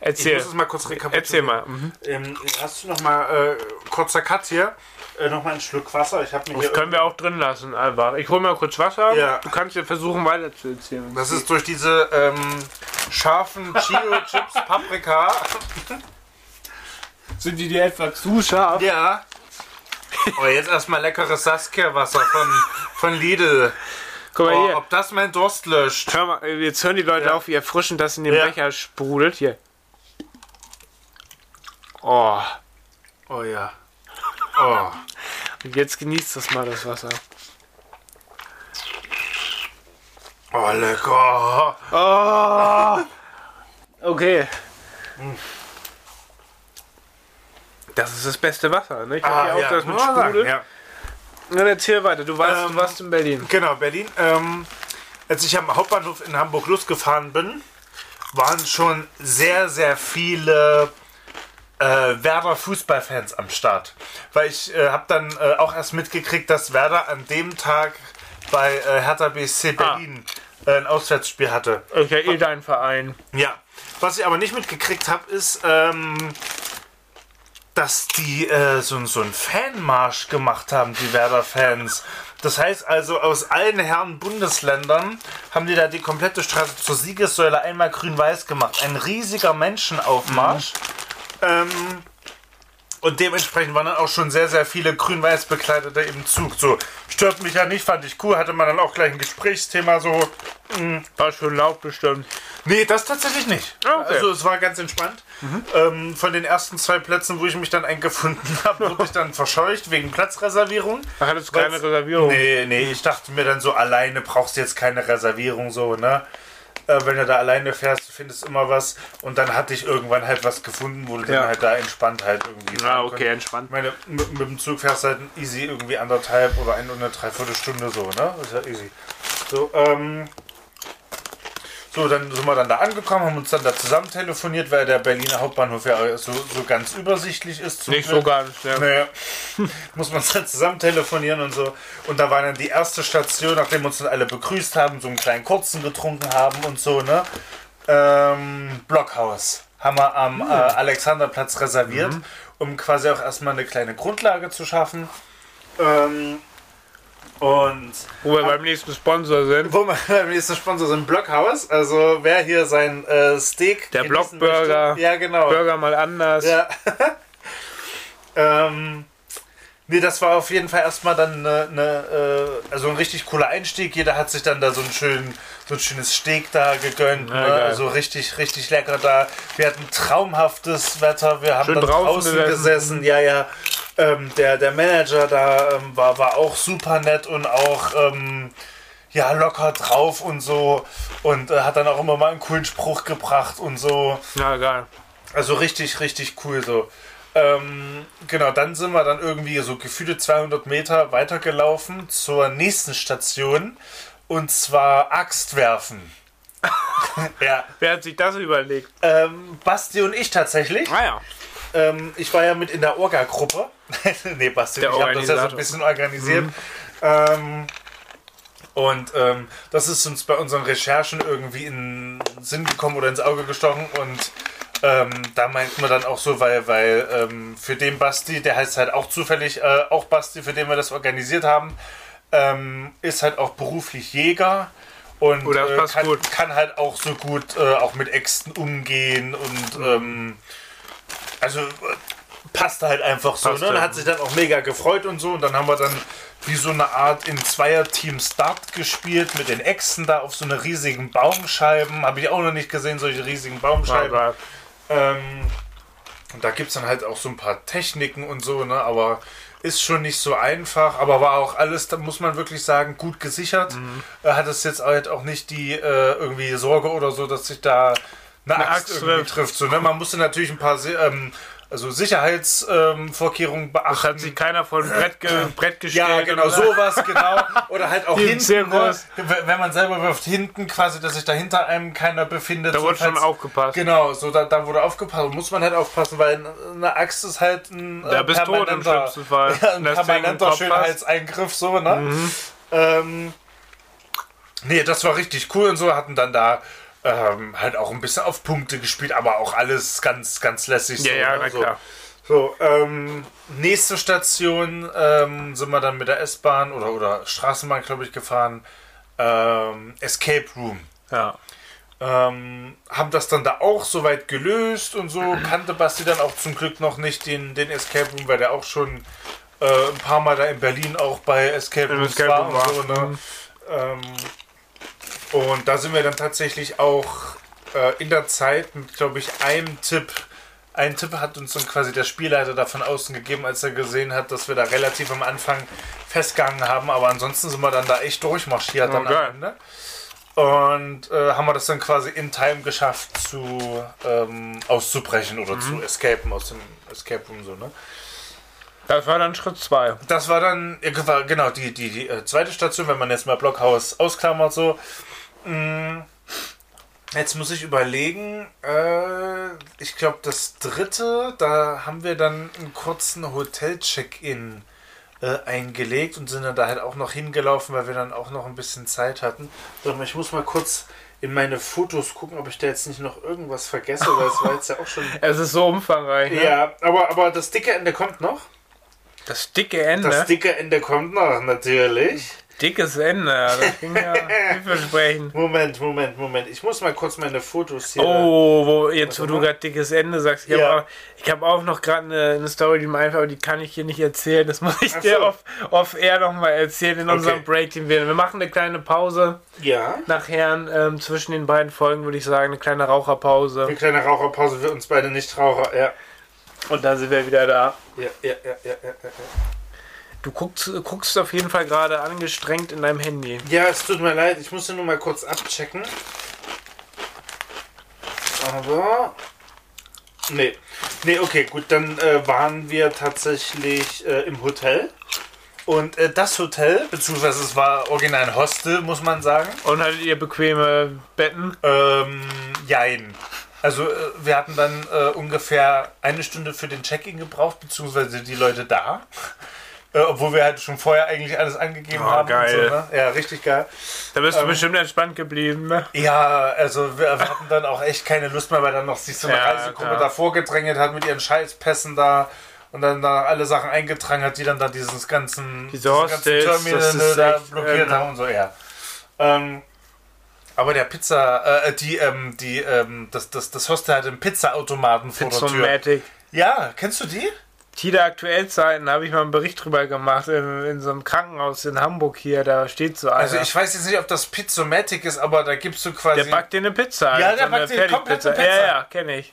ich Erzähl. muss es mal kurz rekapitulieren. Erzähl mal. Mhm. Ähm, hast du noch mal, äh, kurzer Cut hier, äh, noch mal einen Schluck Wasser. Ich habe mir Das können wir auch drin lassen, einfach. Ich hol mal kurz Wasser. Ja. Du kannst ja versuchen, weiter zu erzählen. Das ist durch diese ähm, scharfen Chio-Chips Paprika. Sind die dir etwa zu scharf? Ja. Oh, jetzt erstmal leckeres Saskia-Wasser von, von Lidl. Guck mal Oh, hier. ob das mein Durst löscht. Hör mal, jetzt hören die Leute Ja. auf, wie erfrischend das in dem Ja. Becher sprudelt. Hier. Oh. Oh ja. Oh. Und jetzt genießt das mal, das Wasser. Oh, lecker. Oh. Okay. Das ist das beste Wasser, ne? Ich hab hier auch das mit Sprudel. ja. Dann erzähl weiter. Du warst, Ähm, du warst in Berlin. Genau, Berlin. Ähm, als ich am Hauptbahnhof in Hamburg losgefahren bin, waren schon sehr, sehr viele äh, Werder Fußballfans am Start. Weil ich äh, habe dann äh, auch erst mitgekriegt, dass Werder an dem Tag bei äh, Hertha BSC Berlin äh, ein Auswärtsspiel hatte. Ich ja eh dein Verein. Ja. Was ich aber nicht mitgekriegt habe, ist, ähm, dass die äh, so, so einen Fanmarsch gemacht haben, die Werder-Fans. Das heißt also, aus allen Herren Bundesländern haben die da die komplette Straße zur Siegessäule einmal grün-weiß gemacht. Ein riesiger Menschenaufmarsch. Ähm, und dementsprechend waren dann auch schon sehr, sehr viele grün-weiß Bekleidete im Zug. So, stört mich ja nicht, fand ich cool, hatte man dann auch gleich ein Gesprächsthema so. War schon laut bestimmt. Nee, das tatsächlich nicht. Ah, okay. Also es war ganz entspannt. Ähm, von den ersten zwei Plätzen, wo ich mich dann eingefunden habe, wurde ich dann verscheucht wegen Platzreservierung. Da hattest du keine Reservierung. Nee, nee, ich dachte mir dann so, alleine brauchst du jetzt keine Reservierung, so, ne? Äh, wenn du da alleine fährst, du findest immer was. Und dann hatte ich irgendwann halt was gefunden, wo du Ja. dann halt da entspannt halt irgendwie. Ah, fahren okay, konntest. entspannt. Ich meine, mit, mit dem Zug fährst du halt easy irgendwie anderthalb oder eine und eine Dreiviertelstunde so, ne? Ist ja easy. So, ähm. So, dann sind wir dann da angekommen, haben uns dann da zusammen telefoniert, weil der Berliner Hauptbahnhof ja so, so ganz übersichtlich ist. Nicht Glück. so ganz, ja. Naja, muss man dann zusammen telefonieren und so. Und da war dann die erste Station, nachdem wir uns dann alle begrüßt haben, so einen kleinen kurzen getrunken haben und so, ne? Ähm, Blockhaus. Haben wir am äh, Alexanderplatz reserviert, um quasi auch erstmal eine kleine Grundlage zu schaffen. Ähm, und Wo wir beim nächsten Sponsor sind. wo wir beim nächsten Sponsor sind, Blockhaus. Also wer hier sein äh, Steak Der Blockburger. Ja, genau. Burger mal anders. Ja. ähm, nee, das war auf jeden Fall erstmal dann eine, eine, äh, also ein richtig cooler Einstieg. Jeder hat sich dann da so ein, schön, so ein schönes Steak da gegönnt. Ja, ne? Also richtig, richtig lecker da. Wir hatten traumhaftes Wetter. Wir haben Schön dann draußen draußen gesessen. gesessen. Ja, ja. Ähm, der, der Manager da ähm, war, war auch super nett und auch ähm, ja, locker drauf und so. Und äh, hat dann auch immer mal einen coolen Spruch gebracht und so. Ja, geil. Also richtig, richtig cool so. Ähm, genau, dann sind wir dann irgendwie so gefühlte 200 Meter weitergelaufen zur nächsten Station, Und zwar Axt werfen. ja. Wer hat sich das überlegt? Ähm, Basti und ich tatsächlich. Ah ja. Ähm, ich war ja mit in der Orga-Gruppe. nee, Basti, Der ich habe das ja so ein bisschen organisiert. Ähm, und ähm, das ist uns bei unseren Recherchen irgendwie in den Sinn gekommen oder ins Auge gestochen. Und ähm, da meint man dann auch so, weil, weil ähm, für den Basti, der heißt halt auch zufällig äh, auch Basti, für den wir das organisiert haben, ähm, ist halt auch beruflich Jäger. Und Oh, äh, kann, kann halt auch so gut äh, auch mit Äxten umgehen und Mhm. ähm, also äh, passt halt einfach so. Passt Ne? Ja. hat sich dann auch mega gefreut und so. Und dann haben wir dann wie so eine Art in Zweier-Team Start gespielt mit den Äxten da auf so eine riesigen Baumscheiben. Habe ich auch noch nicht gesehen, solche riesigen Baumscheiben. Aber Ähm, und da gibt es dann halt auch so ein paar Techniken und so, ne? Aber ist schon nicht so einfach, aber war auch alles, da muss man wirklich sagen, gut gesichert. Mhm. Er hat es jetzt halt auch nicht die äh, irgendwie Sorge oder so, dass sich da eine, Eine Axt, Axt irgendwie trifft. So, ne? Man musste natürlich ein paar ähm, also Sicherheitsvorkehrungen Vorkehrungen das beachten. hat sich keiner von Brett, ge Brett gestellt. Ja, genau, oder? sowas, genau. Oder halt auch hinten, ne? Wenn man selber wirft, hinten quasi, dass sich da hinter einem keiner befindet. Da wurde schon aufgepasst. Genau, so da, da wurde aufgepasst. Muss man halt aufpassen, weil eine Axt ist halt ein Da äh, bist du tot im schlimmsten Fall. Ja, ein permanenter. Schönheitseingriff, so, ne? Mhm. Ähm, nee, das war richtig cool und so. Hatten dann da ähm, halt auch ein bisschen auf Punkte gespielt, aber auch alles ganz, ganz lässig. Ja, so, ja, ne? na so. klar. So, ähm, nächste Station ähm, sind wir dann mit der S-Bahn oder, oder Straßenbahn, glaube ich, gefahren. Ähm, Escape Room. Ja. Ähm, haben das dann da auch soweit gelöst und so. Kannte Basti dann auch zum Glück noch nicht den, den Escape Room, weil der auch schon äh, ein paar Mal da in Berlin auch bei Escape Rooms Escape war Room und war. so. Ne? Ähm, und da sind wir dann tatsächlich auch äh, in der Zeit mit, glaube ich, einem Tipp. Ein Tipp hat uns dann quasi der Spielleiter da von außen gegeben, als er gesehen hat, dass wir da relativ am Anfang festgehangen haben. Aber ansonsten sind wir dann da echt durchmarschiert Oh, dann geil. am Ende. Und äh, haben wir das dann quasi in Time geschafft, zu ähm, auszubrechen oder zu escapen aus dem Escape Room so, ne? Das war dann Schritt 2. Das war dann, genau, die, die, die äh, zweite Station, wenn man jetzt mal Blockhaus ausklammert, so. Mm, Jetzt muss ich überlegen, äh, ich glaube, das dritte, da haben wir dann einen kurzen Hotel-Check-In äh, eingelegt und sind dann da halt auch noch hingelaufen, weil wir dann auch noch ein bisschen Zeit hatten. So, ich muss mal kurz in meine Fotos gucken, ob ich da jetzt nicht noch irgendwas vergesse, weil es war jetzt ja auch schon. Es ist so umfangreich. Ne? Ja, aber, aber das dicke Ende kommt noch. Das dicke Ende. Das dicke Ende kommt noch, natürlich. Dickes Ende. ja, Das ging ja vielversprechend. Moment, Moment, Moment. Ich muss mal kurz meine Fotos hier. Oh, wo, jetzt wo du gerade dickes Ende sagst, ich Ja. habe auch, hab auch noch gerade eine, eine Story, die mir einfach, aber die kann ich hier nicht erzählen. Das muss ich Ach dir so. off, off air nochmal erzählen in unserem Okay. Break, den wir. Wir machen eine kleine Pause Ja. nachher. Ähm, zwischen den beiden Folgen würde ich sagen, eine kleine Raucherpause. Eine kleine Raucherpause für uns beide Nichtraucher. Ja. Und dann sind wir wieder da. Ja, ja, ja, ja, ja, ja. Du guckst, guckst auf jeden Fall gerade angestrengt in deinem Handy. Ja, es tut mir leid. Ich musste nur mal kurz abchecken. Aber. Nee. Nee, okay, gut. Dann äh, waren wir tatsächlich äh, im Hotel. Und äh, das Hotel, beziehungsweise es war original ein Hostel, muss man sagen. Und hattet ihr bequeme Betten? Ähm, jein. Also äh, wir hatten dann äh, ungefähr eine Stunde für den Check-in gebraucht, beziehungsweise die Leute da. Äh, obwohl wir halt schon vorher eigentlich alles angegeben Oh, haben. geil. Und so, ne? Ja, richtig geil. Da bist du Ähm, bestimmt entspannt geblieben, ne? Ja, also wir, hatten dann auch echt keine Lust mehr, weil dann noch sich so eine Ja, Reisegruppe klar. davor gedrängelt hat mit ihren Scheißpässen da und dann da alle Sachen eingetragen hat, die dann da dieses ganzen, Diese Hostels, Terminal da echt, blockiert ähm, haben und so, ja. Ähm, aber der Pizza, äh, die, ähm, die, ähm, das, das, das Hostel hat einen Pizzaautomaten vor der Tür. Ja, kennst du die? Tide Aktuellzeiten habe ich mal einen Bericht drüber gemacht in, in so einem Krankenhaus in Hamburg hier. Da steht so einer. Also ich weiß jetzt nicht, ob das Pizzomatic ist, aber da gibst du quasi. der backt dir eine Pizza. Ja, also der eine backt dir komplett eine Fertigpizza. Pizza. Ja, ja, kenne ich.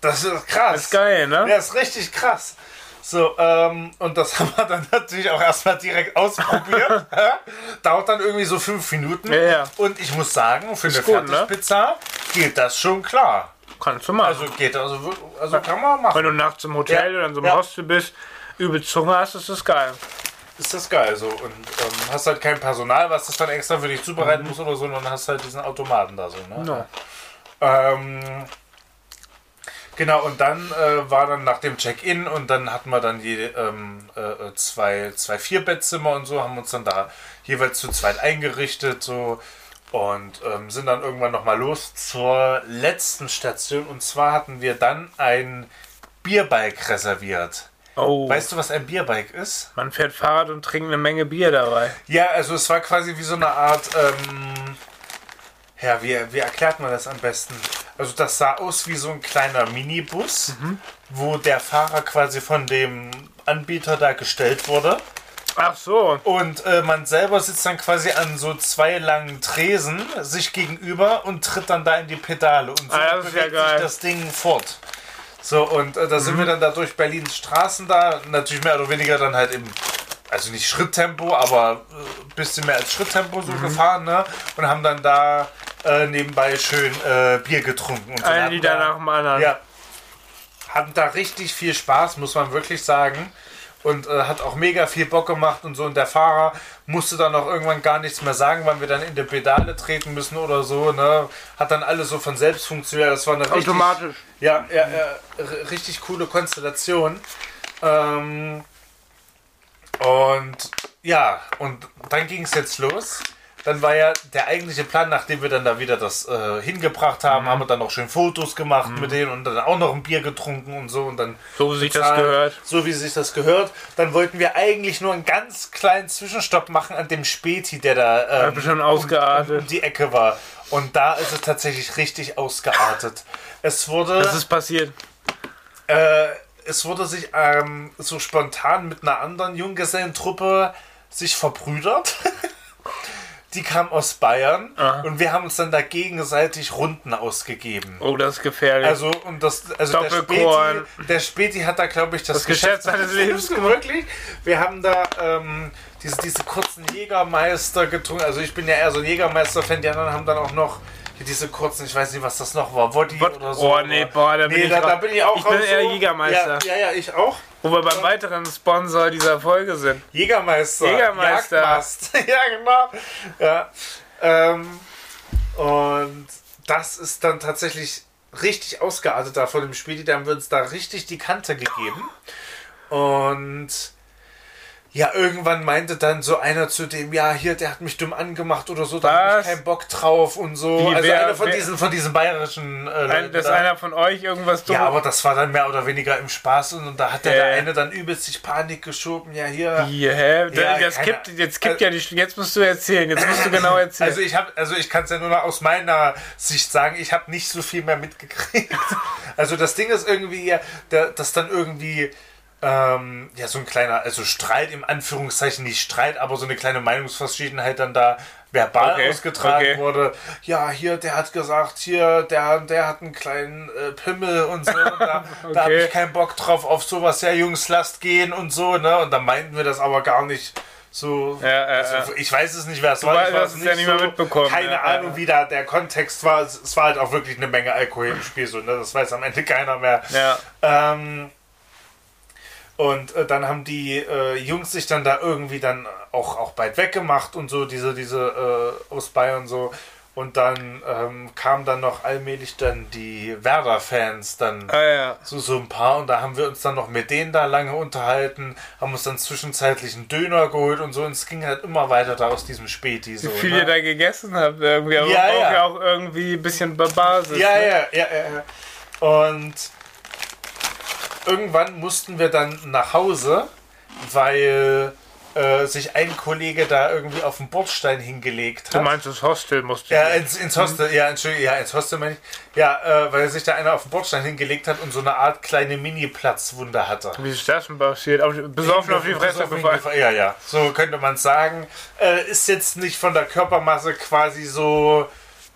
das ist krass. Das ist geil, ne? Ja, ist richtig krass. So, ähm, und das haben wir dann natürlich auch erstmal direkt ausprobiert. Dauert dann irgendwie so fünf Minuten. Ja, ja. Und ich muss sagen, für eine Ist gut, ne? Fertigpizza geht das schon klar. Kannst du machen. Also geht das, also, also kann man Wenn machen. du nachts im Hotel Ja, oder in so einem ja. Hostel bist, übelst Hunger hast, ist das geil. ist das geil so. Und ähm, hast halt kein Personal, was das dann extra für dich zubereiten muss oder so, sondern hast halt diesen Automaten da so. Ne? No. Ähm, genau, und dann äh, war dann nach dem Check-in und dann hatten wir dann je, ähm, äh, zwei, zwei Vierbettzimmer und so, haben uns dann da jeweils zu zweit eingerichtet so und ähm, sind dann irgendwann nochmal los zur letzten Station und zwar hatten wir dann ein Bierbike reserviert. Oh, Weißt du, was ein Bierbike ist? man fährt Fahrrad und trinkt eine Menge Bier dabei. Ja, also es war quasi wie so eine Art, ähm, ja, wie, wie erklärt man das am besten? Also das sah aus wie so ein kleiner Minibus, wo der Fahrer quasi von dem Anbieter da gestellt wurde. Ach so. Und äh, man selber sitzt dann quasi an so zwei langen Tresen sich gegenüber und tritt dann da in die Pedale. Und so Ah, ja bewegt geil. sich das Ding fort. So, und äh, da sind wir dann da durch Berlins Straßen da, natürlich mehr oder weniger dann halt im, also nicht Schritttempo, aber ein bisschen mehr als Schritttempo so gefahren, ne? Und haben dann da äh, nebenbei schön äh, Bier getrunken. Und so. Ein Lieder da- nach dem anderen. ja. Hatten da richtig viel Spaß, muss man wirklich sagen. Und äh, hat auch mega viel Bock gemacht und so. Und der Fahrer musste dann auch irgendwann gar nichts mehr sagen, wann wir dann in die Pedale treten müssen oder so. Ne? Hat dann alles so von selbst funktioniert. Das war eine richtig, Automatisch. ja, ja, ja, r- richtig coole Konstellation. Ähm, und ja, und dann ging es jetzt los. Dann war ja der eigentliche Plan, nachdem wir dann da wieder das äh, hingebracht haben, haben wir dann noch schön Fotos gemacht mit denen und dann auch noch ein Bier getrunken und so und dann So wie sich das gehört. So wie sich das gehört. Dann wollten wir eigentlich nur einen ganz kleinen Zwischenstopp machen an dem Späti, der da ähm, um, ausgeartet. um die Ecke war. Und da ist es tatsächlich richtig ausgeartet. Es wurde Das ist passiert. äh, es wurde sich ähm, so spontan mit einer anderen Junggesellentruppe sich verbrüdert. Die kam aus Bayern Aha. und wir haben uns dann da gegenseitig Runden ausgegeben. Oh, das ist gefährlich. Also, und das, also der. Späti, der Späti hat da, glaube ich, das, Das Geschäft seines Lebens gemacht. Wirklich. Wir haben da ähm, diese, diese kurzen Jägermeister getrunken. Also, ich bin ja eher so ein Jägermeister-Fan. Die anderen haben dann auch noch diese kurzen, ich weiß nicht, was das noch war, Wod- oder so. Oh, nee, boah, da bin nee, ich da, da bin ich auch Ich bin eher so. Jägermeister. Ja, ja, ja, ich auch. Wo wir beim weiteren Sponsor dieser Folge sind. Jägermeister. Jägermeister. Ja, genau. Ja. Ähm, und das ist dann tatsächlich richtig ausgeartet da von dem Spiel. Da haben wir uns da richtig die Kante gegeben. Und ja, irgendwann meinte dann so einer zu dem, ja, hier, der hat mich dumm angemacht oder so, da hab Was? ich keinen Bock drauf und so. Wie, also wer- einer von wer- diesen, von diesen bayerischen äh, Leuten dass da. einer von euch irgendwas dumm. Ja, aber das war dann mehr oder weniger im Spaß und, und da hat der, Ja. der eine dann übelst sich Panik geschoben. Ja, hier. Wie, hä? Ja, das keine- kippt, jetzt kippt ja die. Jetzt musst du erzählen. Jetzt musst du genau erzählen. Also ich habe, also ich kann es ja nur noch aus meiner Sicht sagen, ich habe nicht so viel mehr mitgekriegt. Also das Ding ist irgendwie, ja, der, dass dann irgendwie ähm, ja so ein kleiner, also Streit im Anführungszeichen nicht Streit, aber so eine kleine Meinungsverschiedenheit dann da verbal Okay, ausgetragen okay. wurde. Ja, hier, der hat gesagt, hier, der, der hat einen kleinen äh, Pimmel und so. Und da da habe Okay. ich keinen Bock drauf auf sowas. Ja, Jungs, lasst gehen und so. Ne? Und dann meinten wir das aber gar nicht so. Ja, ja, also, ich weiß es nicht, wer es war. weißt, Ich hast es ja nicht mehr mitbekommen, Keine ja, Ahnung, wie da der Kontext war. Es, es war halt auch wirklich eine Menge Alkohol im Spiel. So, ne? Das weiß am Ende keiner mehr. ja. Ähm, und äh, dann haben die äh, Jungs sich dann da irgendwie dann auch, auch bald weggemacht und so, diese, diese äh, aus Bayern so. Und dann ähm, kamen dann noch allmählich dann die Werder-Fans dann Ah, ja. so, so ein paar und da haben wir uns dann noch mit denen da lange unterhalten, haben uns dann zwischenzeitlich einen Döner geholt und so und es ging halt immer weiter da aus diesem Späti so. Wie viel ne? ihr da gegessen habt, irgendwie. Aber Ja, ja. ja auch irgendwie ein bisschen Basis. Ja, ne? ja, ja, ja. ja. Und irgendwann mussten wir dann nach Hause, weil äh, sich ein Kollege da irgendwie auf den Bordstein hingelegt hat. Du meinst, das Hostel musste. ja, ins, ins Hostel, ja, Entschuldigung, ja, ins Hostel meine ich. Ja, äh, weil sich da einer auf den Bordstein hingelegt hat und so eine Art kleine Mini-Platzwunde hatte. Wie ist das denn passiert? Auf, besoffen auf die Fresse gefallen. Ja, ja, so könnte man sagen. Äh, ist jetzt nicht von der Körpermasse quasi so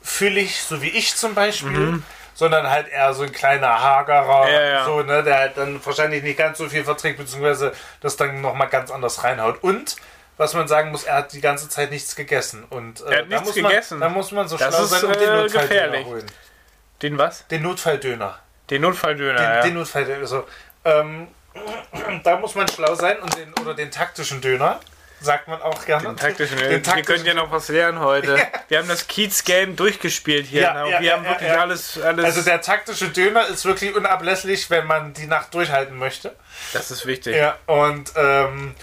füllig, so wie ich zum Beispiel, sondern halt eher so ein kleiner hagerer. Ja, ja. so, ne, der halt dann wahrscheinlich nicht ganz so viel verträgt, beziehungsweise das dann nochmal ganz anders reinhaut. Und was man sagen muss, er hat die ganze Zeit nichts gegessen. Und, äh, Er hat da nichts muss man, gegessen. Da muss man so Das schlau ist, sein und den äh, Notfalldöner gefährlich. holen. Den was? Den Notfalldöner. Den Notfalldöner, Den, ja. den Notfalldöner. So. Ähm, da muss man schlau sein und den, oder den taktischen Döner. Sagt man auch gerne. Den taktischen, Den wir taktischen- können ja noch was lernen heute. Wir haben das Kiez-Game durchgespielt hier. Ja, ja, wir haben ja, wirklich ja. alles, alles. Also der taktische Döner ist wirklich unablässlich, wenn man die Nacht durchhalten möchte. das ist wichtig. Ja, und ähm,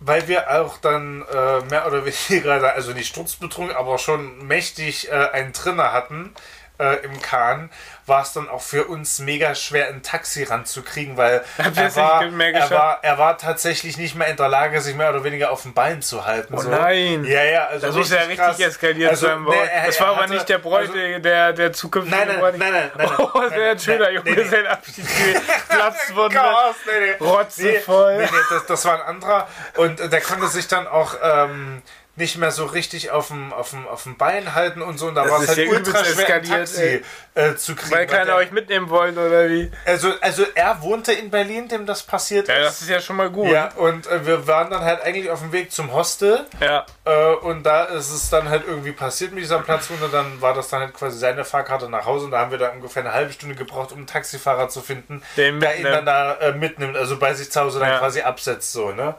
weil wir auch dann äh, mehr oder weniger, also nicht sturzbetrunken, aber schon mächtig äh, einen Trinner hatten äh, im Kahn, war es dann auch für uns mega schwer, ein Taxi ranzukriegen, weil er war, er, war, er war tatsächlich nicht mehr in der Lage, sich mehr oder weniger auf dem Bein zu halten. Oh so. nein. Ja, ja, also Das muss ja richtig krass. eskaliert Also, sein. Ne, er- das war aber hatte- nicht der Bräute, also- der, der zukünftige Nein, nein, Bräute. nein, nein, nein, nein, Oh, das nein, wäre ein schöner nein, nee, nee. Junggesellenabschied gewesen. Platzwunde. Nee, nee. Rotzevoll. Nee, nee, das, das war ein anderer. Und der konnte sich dann auch ähm, nicht mehr so richtig auf dem, auf dem, auf dem Bein halten und so. Und da war es halt ja ultra schwer, ein Taxi äh, zu kriegen. Weil keiner euch mitnehmen wollen, oder wie? also, also er wohnte in Berlin, dem das passiert Ja, ist. das ist ja schon mal gut. Ja, und äh, wir waren dann halt eigentlich auf dem Weg zum Hostel. Ja. Äh, und da ist es dann halt irgendwie passiert mit dieser Platzwunde. Dann war das dann halt quasi seine Fahrkarte nach Hause. Und da haben wir da ungefähr eine halbe Stunde gebraucht, um einen Taxifahrer zu finden, Den der ihn mitnimmt. dann da äh, mitnimmt, also bei sich zu Hause dann Ja. quasi absetzt. So, ne?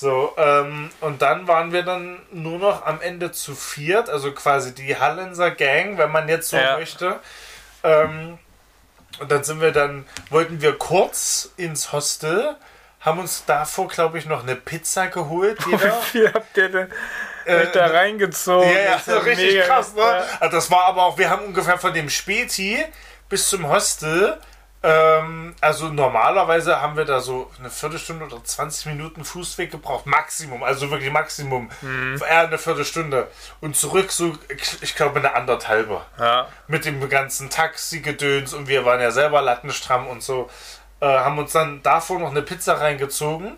So, ähm, und dann waren wir dann nur noch am Ende zu viert, also quasi die Hallenser Gang, wenn man jetzt so Ja. möchte. Ähm, und dann sind wir dann, wollten wir kurz ins Hostel, haben uns davor, glaube ich, noch eine Pizza geholt. Wie Jeder. viel habt ihr denn Äh, da reingezogen? Ja, ja, Das ist so richtig krass, ne? Ja. Also das war aber auch, wir haben ungefähr von dem Späti bis zum Hostel, ähm, also normalerweise haben wir da so eine Viertelstunde oder 20 Minuten Fußweg gebraucht, Maximum, also wirklich Maximum, Mhm. eher eine Viertelstunde. Und zurück so, ich- glaube, eine anderthalbe. Ja. Mit dem ganzen Taxi-Gedöns und wir waren ja selber lattenstramm und so, äh, haben uns dann davor noch eine Pizza reingezogen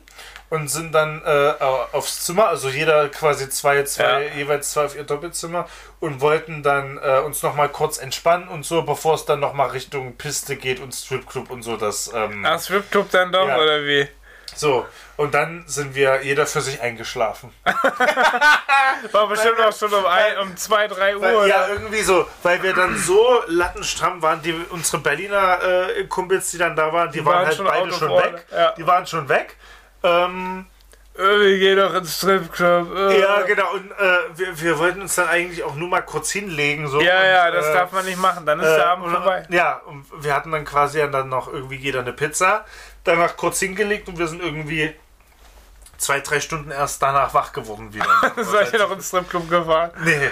und sind dann äh, aufs Zimmer, also jeder quasi zwei, zwei, Ja. jeweils zwei auf ihr Doppelzimmer und wollten dann äh, uns noch mal kurz entspannen und so, bevor es dann noch mal Richtung Piste geht und Stripclub und so. Das, ähm, Ach, Stripclub dann doch, Ja. oder wie? so, und dann sind wir jeder für sich eingeschlafen. War bestimmt auch schon um, ein, um 2, 3 Uhr. Weil, oder? ja, irgendwie so, weil wir dann so lattenstramm waren, die unsere Berliner äh, Kumpels, die dann da waren, die, waren, waren halt schon beide schon weg. ja. Die waren schon weg. Ähm, Äh, wir gehen doch ins Stripclub. Äh. ja, genau. Und äh, wir, wir wollten uns dann eigentlich auch nur mal kurz hinlegen. So, Ja, und, ja, das äh, darf man nicht machen. Dann ist äh, der Abend und, vorbei. Ja, und wir hatten dann quasi dann noch irgendwie jeder eine Pizza. Danach kurz hingelegt und wir sind irgendwie zwei, drei Stunden erst danach wach geworden wieder. Seid ihr noch ins Stripclub gefahren? nee, nee.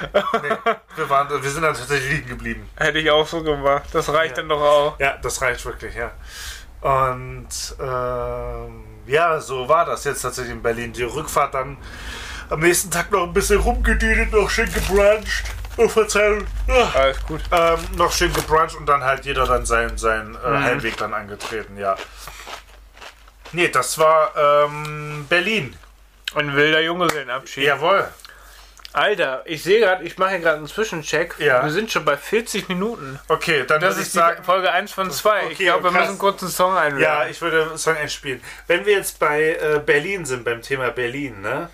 Wir, waren, wir sind dann tatsächlich liegen geblieben. Hätte ich auch so gemacht. Das reicht dann doch auch. Ja, das reicht wirklich, ja. Und ähm, ja, so war das jetzt tatsächlich in Berlin. Die Rückfahrt dann am nächsten Tag noch ein bisschen rumgedüdet, noch schön gebruncht. Oh, Verzeihung. Ah. Alles gut. Ähm, noch schön gebruncht und dann halt jeder dann seinen sein, äh, Mhm. Heimweg dann angetreten, ja. Nee, das war ähm, Berlin. Und wilder Junggesellenabschied. Jawohl. Alter, ich sehe gerade, ich mache hier gerade einen Zwischencheck. Ja. Wir sind schon bei 40 Minuten. Okay, dann Das ich ist sagen. Folge 1 von 2. ich Okay, glaube, wir krass. müssen kurz einen Song einwählen. Ja, ich würde einen Song einspielen. Wenn wir jetzt bei äh, Berlin sind, beim Thema Berlin, ne?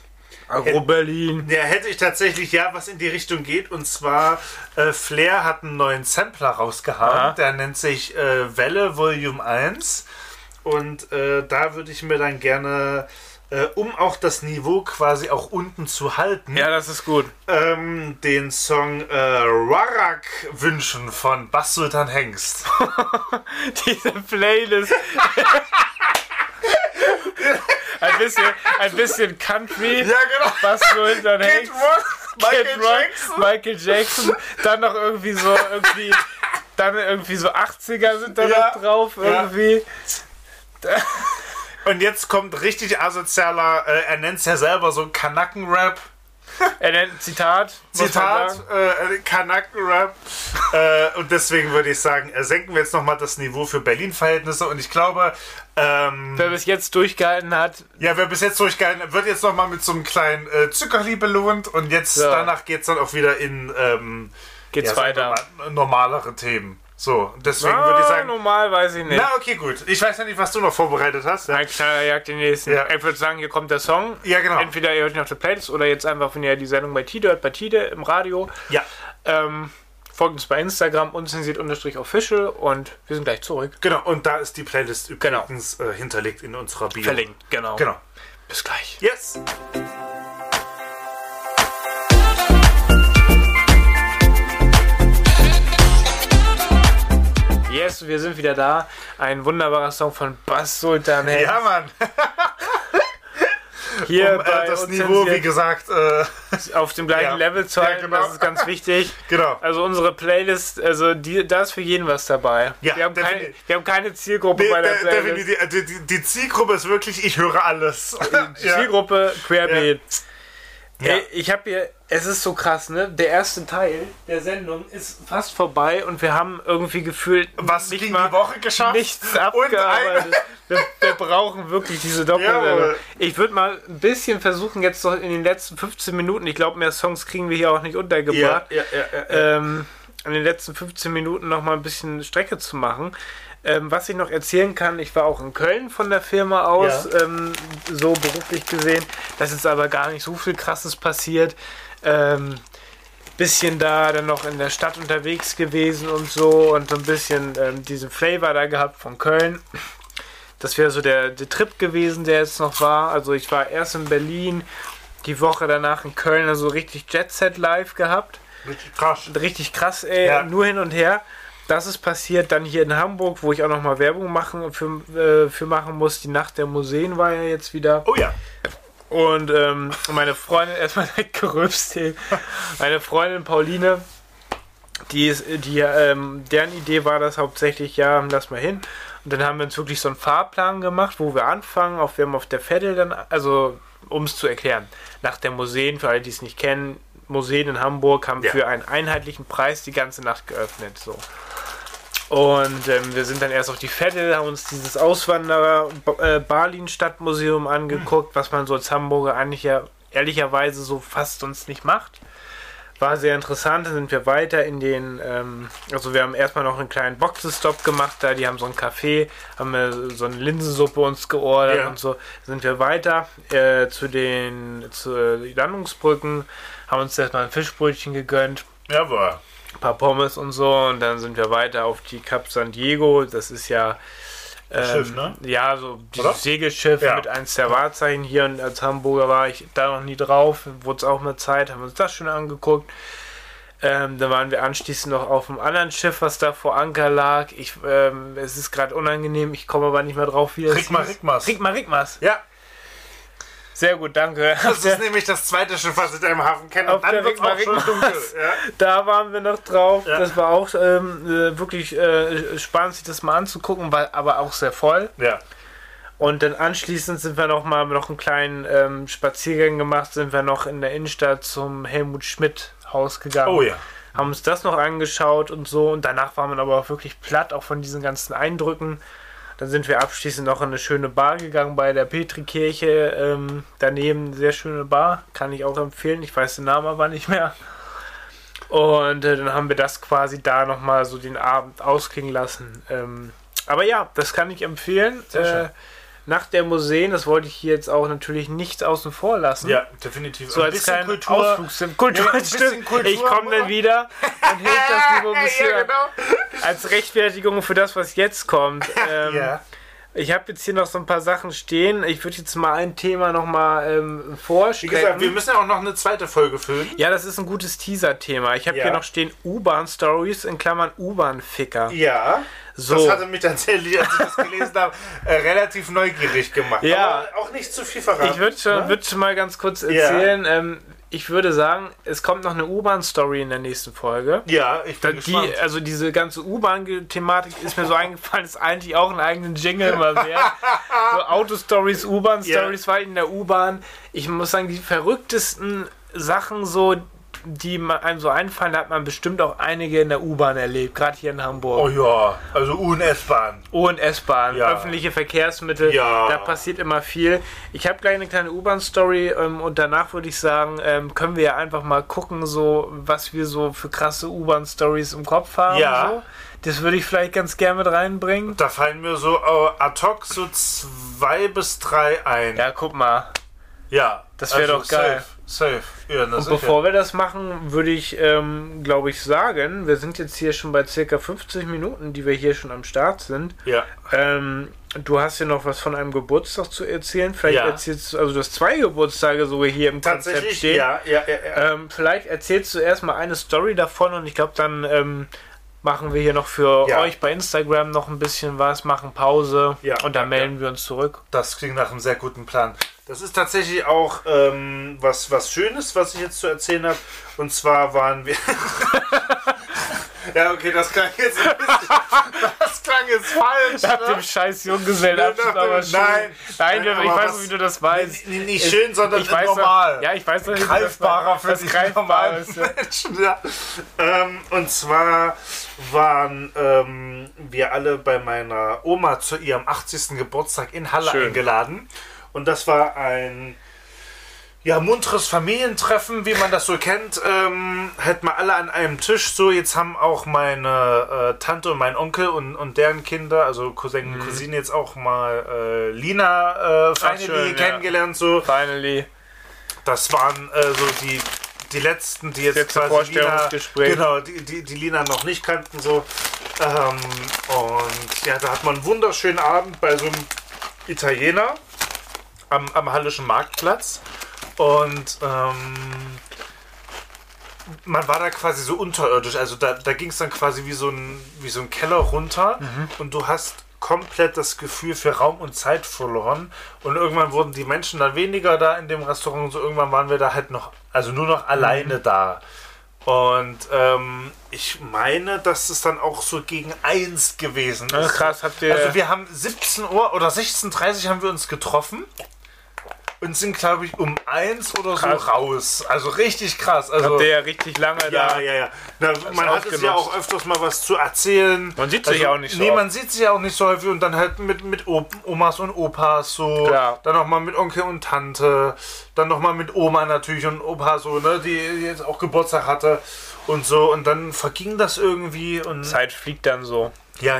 Agro Berlin. Ja, hätte ich tatsächlich ja was in die Richtung geht. Und zwar, äh, Flair hat einen neuen Sampler rausgehauen. Aha. Der nennt sich äh, Welle Volume 1. Und äh, da würde ich mir dann gerne, äh, um auch das Niveau quasi auch unten zu halten, Ja, das ist gut. ähm, den Song äh, Warak wünschen von Bass Sultan Hengst. Diese Playlist. ein bisschen, ein bisschen Country. genau. Was so hinter Kid Hanks. Rock, Kid Michael Rock, Jackson. Michael Jackson. Dann noch irgendwie so, irgendwie, dann irgendwie so 80er sind da Ja. noch drauf. Ja. Und jetzt kommt richtig asozialer, äh, er nennt es ja selber so Kanaken-Rap. Er nennt Zitat. Zitat, äh, Kanaken-Rap. äh, und deswegen würde ich sagen, äh, senken wir jetzt nochmal das Niveau für Berlin-Verhältnisse. Und ich glaube, ähm, Wer bis jetzt durchgehalten hat, ja, wer bis jetzt durchgehalten hat, wird jetzt nochmal mit so einem kleinen äh, Zuckerli belohnt. Und jetzt, So. danach geht es dann auch wieder in ähm, geht's ja, weiter. mal, normalere Themen. So, deswegen Ah, würde ich sagen, normal weiß ich nicht. na okay, gut. Ich weiß ja nicht, was du noch vorbereitet hast. Ja, Ein kleiner jagt den nächsten. Ja. Ich würde sagen, hier kommt der Song. ja genau. Entweder ihr hört ihn auf der Playlist oder jetzt einfach, wenn ihr die Sendung bei Tide hört, bei Tide im Radio. Ja, Ähm, folgt uns bei Instagram, unzensiert-official und wir sind gleich zurück. genau. Und da ist die Playlist Genau. übrigens äh, hinterlegt in unserer Bio. Verlinkt, genau. Genau. Bis gleich. Yes. Yes, wir sind wieder da. Ein wunderbarer Song von Bass Sultan. Hey, Ja, Mann. hier Um äh, bei das Niveau, wie gesagt, äh, auf dem gleichen Ja. Level zu Ja, halten. genau. Das ist ganz wichtig. genau. Also unsere Playlist, also die, da ist für jeden was dabei. Ja, wir, haben keine, wir haben keine Zielgruppe Nee, bei der de- Playlist. die, die, die Zielgruppe ist wirklich, ich höre alles. ja. Zielgruppe Querbeet. Ja. Ich habe hier, es ist so krass, ne? Der erste Teil der Sendung ist fast vorbei und wir haben irgendwie gefühlt Was nicht mal die Woche geschafft? nichts abgearbeitet. Wir, wir brauchen wirklich diese Doppelsendung. Ich würde mal ein bisschen versuchen, jetzt noch in den letzten 15 Minuten, ich glaube, mehr Songs kriegen wir hier auch nicht untergebracht, ja, ja. ähm, in den letzten 15 Minuten noch mal ein bisschen Strecke zu machen. Ähm, was ich noch erzählen kann, ich war auch in Köln von der Firma aus, Ja. ähm, so beruflich gesehen. Das ist aber gar nicht so viel Krasses passiert. Ähm, bisschen da dann noch in der Stadt unterwegs gewesen und so und so ein bisschen ähm, diesen Flavor da gehabt von Köln. Das wäre so der, der Trip gewesen, der jetzt noch war. Also ich war erst in Berlin, die Woche danach in Köln, also richtig Jet Set live gehabt Richtig krass. richtig krass, ey, Ja. nur hin und her. Das ist passiert dann hier in Hamburg, wo ich auch nochmal Werbung machen, für, äh, für machen muss. Die Nacht der Museen war ja jetzt wieder. Oh ja. Und ähm, meine Freundin, erstmal gerülpst. Meine Freundin Pauline, die ist, die, ähm, deren Idee war das hauptsächlich, ja, lass mal hin. Und dann haben wir uns wirklich so einen Fahrplan gemacht, wo wir anfangen. Auf, wir haben auf der Veddel dann, also um es zu erklären, nach der Museen, für alle, die es nicht kennen, Museen in Hamburg haben Ja. für einen einheitlichen Preis die ganze Nacht geöffnet. So. Und ähm, wir sind dann erst auf die Veddel, haben uns dieses Auswanderer äh, Berlin Stadtmuseum angeguckt, was man so als Hamburger eigentlich ja ehrlicherweise so fast sonst nicht macht. War sehr interessant, dann sind wir weiter in den, ähm, also wir haben erstmal noch einen kleinen Boxenstopp gemacht, da die haben so ein Café, haben wir so eine Linsensuppe uns geordert Ja. und so. Sind wir weiter äh, zu den zu Landungsbrücken, haben uns erstmal ein Fischbrötchen gegönnt, Jawohl. ein paar Pommes und so und dann sind wir weiter auf die Cap San Diego. Das ist ja ähm, Schiff, ne? Ja, so dieses Oder? Segelschiff Ja. mit eins der Wahrzeichen hier und als Hamburger war ich da noch nie drauf. Wurde es auch mal Zeit, haben uns das schon angeguckt. Ähm, dann waren wir anschließend noch auf einem anderen Schiff, was da vor Anker lag. Ich, ähm, es ist gerade unangenehm, ich komme aber nicht mehr drauf, wie es Rigma. Rigmas. Rigma Rigmas. Ja, Sehr gut, danke. das ist nämlich das zweite Schiff, was ich da im Hafen kenne. Auf Und dann wird's auch schon dunkel. Ja. Da waren wir noch drauf. Ja. Das war auch ähm, äh, wirklich äh, spannend, sich das mal anzugucken, war aber auch sehr voll. ja. Und dann anschließend sind wir noch mal noch einen kleinen ähm, Spaziergang gemacht, sind wir noch in der Innenstadt zum Helmut Schmidt Haus gegangen. Oh ja. Haben uns das noch angeschaut und so. Und danach war man aber auch wirklich platt, auch von diesen ganzen Eindrücken. Dann sind wir abschließend noch in eine schöne Bar gegangen bei der Petrikirche. Ähm, daneben eine sehr schöne Bar, kann ich auch empfehlen. Ich weiß den Namen aber nicht mehr. Und äh, dann haben wir das quasi da nochmal so den Abend ausklingen lassen. Ähm, aber ja, das kann ich empfehlen. Sehr schön. Äh, nach der Museen, das wollte ich hier jetzt auch natürlich nichts außen vor lassen. Ja, definitiv. So Ein als bisschen Kultur. Ausflugssim- Kultur, Ja, bisschen. Kultur ich komme dann wieder und hilft das Niveau ein bisschen ja, genau. als Rechtfertigung für das, was jetzt kommt. Ähm, Ja. Ich habe jetzt hier noch so ein paar Sachen stehen. Ich würde jetzt mal ein Thema noch mal ähm, Wie gesagt, wir vorstellen. müssen ja auch noch eine zweite Folge füllen. Ja, das ist ein gutes Teaser-Thema. Ich habe Ja. hier noch stehen U-Bahn-Stories in Klammern U-Bahn-Ficker. Ja. So. Das hatte mich tatsächlich, als ich das gelesen habe, äh, relativ neugierig gemacht. Ja. Aber auch nicht zu viel verraten. Ich würde schon, ne? würd schon mal ganz kurz erzählen. Ähm, ich würde sagen, es kommt noch eine U-Bahn-Story in der nächsten Folge. Ja, ich Da, bin gespannt. die, also diese ganze U-Bahn-Thematik ist mir so eingefallen, ist eigentlich auch einen eigenen Jingle mal wert. So Auto-Stories, U-Bahn-Stories, weil in der U-Bahn, ich muss sagen, die verrücktesten Sachen so, die einem so einfallen, da hat man bestimmt auch einige in der U-Bahn erlebt, gerade hier in Hamburg. Oh ja, also U- und S-Bahn. U- und S-Bahn, Ja. öffentliche Verkehrsmittel, Ja. da passiert immer viel. Ich habe gleich eine kleine U-Bahn-Story ähm, und danach würde ich sagen, ähm, können wir ja einfach mal gucken, so was wir so für krasse U-Bahn-Stories im Kopf haben. Ja. So. Das würde ich vielleicht ganz gerne mit reinbringen. Da fallen mir so äh, ad hoc so zwei bis drei ein. Ja, guck mal. Ja. Das wär doch geil. Safe, safe. Ja, na Und sicher. bevor wir das machen, würde ich, ähm, glaube ich, sagen, wir sind jetzt hier schon bei circa 50 Minuten, die wir hier schon am Start sind. Ja. Ähm, du hast ja noch was von einem Geburtstag zu erzählen. Vielleicht Ja. erzählst du, also du hast zwei Geburtstage sogar hier im Konzept stehen. ja, ja, ja, ja. Ähm, vielleicht erzählst du erstmal eine Story davon und ich glaube, dann ähm, machen wir hier noch für Ja. euch bei Instagram noch ein bisschen was, machen Pause Ja, und dann ja, melden wir uns zurück. Das klingt nach einem sehr guten Plan. Das ist tatsächlich auch ähm, was, was Schönes, was ich jetzt zu erzählen habe. Und zwar waren wir. ja, okay, das klang jetzt ein bisschen. Das klang jetzt falsch. Nach ne? dem scheiß Junggesellenabschied, aber schön. nein. Nein, Nein, ich weiß noch, wie du das weißt. Nicht, nicht schön, sondern ich weiß normal. Ja, ich weiß du greifbarer für das die greifbar normalen ist. Ja. Menschen. Ja. Ähm, und zwar waren ähm, wir alle bei meiner Oma zu ihrem 80. Geburtstag in Halle Schön. eingeladen. Und das war ein ja, munteres Familientreffen, wie man das so kennt. Ähm, hätten wir alle an einem Tisch. So, jetzt haben auch meine äh, Tante und mein Onkel und, und deren Kinder, also Cousin und Cousine, jetzt auch mal äh, Lina äh, Finally schön, ja. kennengelernt. So. Finally. Das waren äh, so die, die letzten, die jetzt Letzte quasi Lina, Vorstellungsgespräch. genau, die, die, die Lina noch nicht kannten. So. Ähm, und ja, da hat man einen wunderschönen Abend bei so einem Italiener am, am Hallischen Marktplatz. Und ähm, man war da quasi so unterirdisch. Also da, da ging es dann quasi wie so, ein, wie so ein Keller runter und du hast komplett das Gefühl für Raum und Zeit verloren. Und irgendwann wurden die Menschen dann weniger da in dem Restaurant und so. Irgendwann waren wir da halt noch, also nur noch alleine da. Und ähm, ich meine, dass es dann auch so gegen eins gewesen Ja, ist. krass, habt ihr- Also wir haben 17 Uhr oder 16.30 Uhr haben wir uns getroffen und sind, glaube ich, um eins oder so Krass. raus. Also richtig krass. Also, Habt ihr ja richtig lange ja, da. ja, ja. Na, man hat es ja auch öfters mal was zu erzählen. Also, Man sieht sich ja auch nicht so Nee, oft. man sieht sich ja auch nicht so häufig und dann halt mit, mit Omas und Opas so. Klar. Dann nochmal mit Onkel und Tante. Dann nochmal mit Oma natürlich und Opa so, ne, die jetzt auch Geburtstag hatte und so. Und dann verging das irgendwie und. Zeit fliegt dann so. Ja,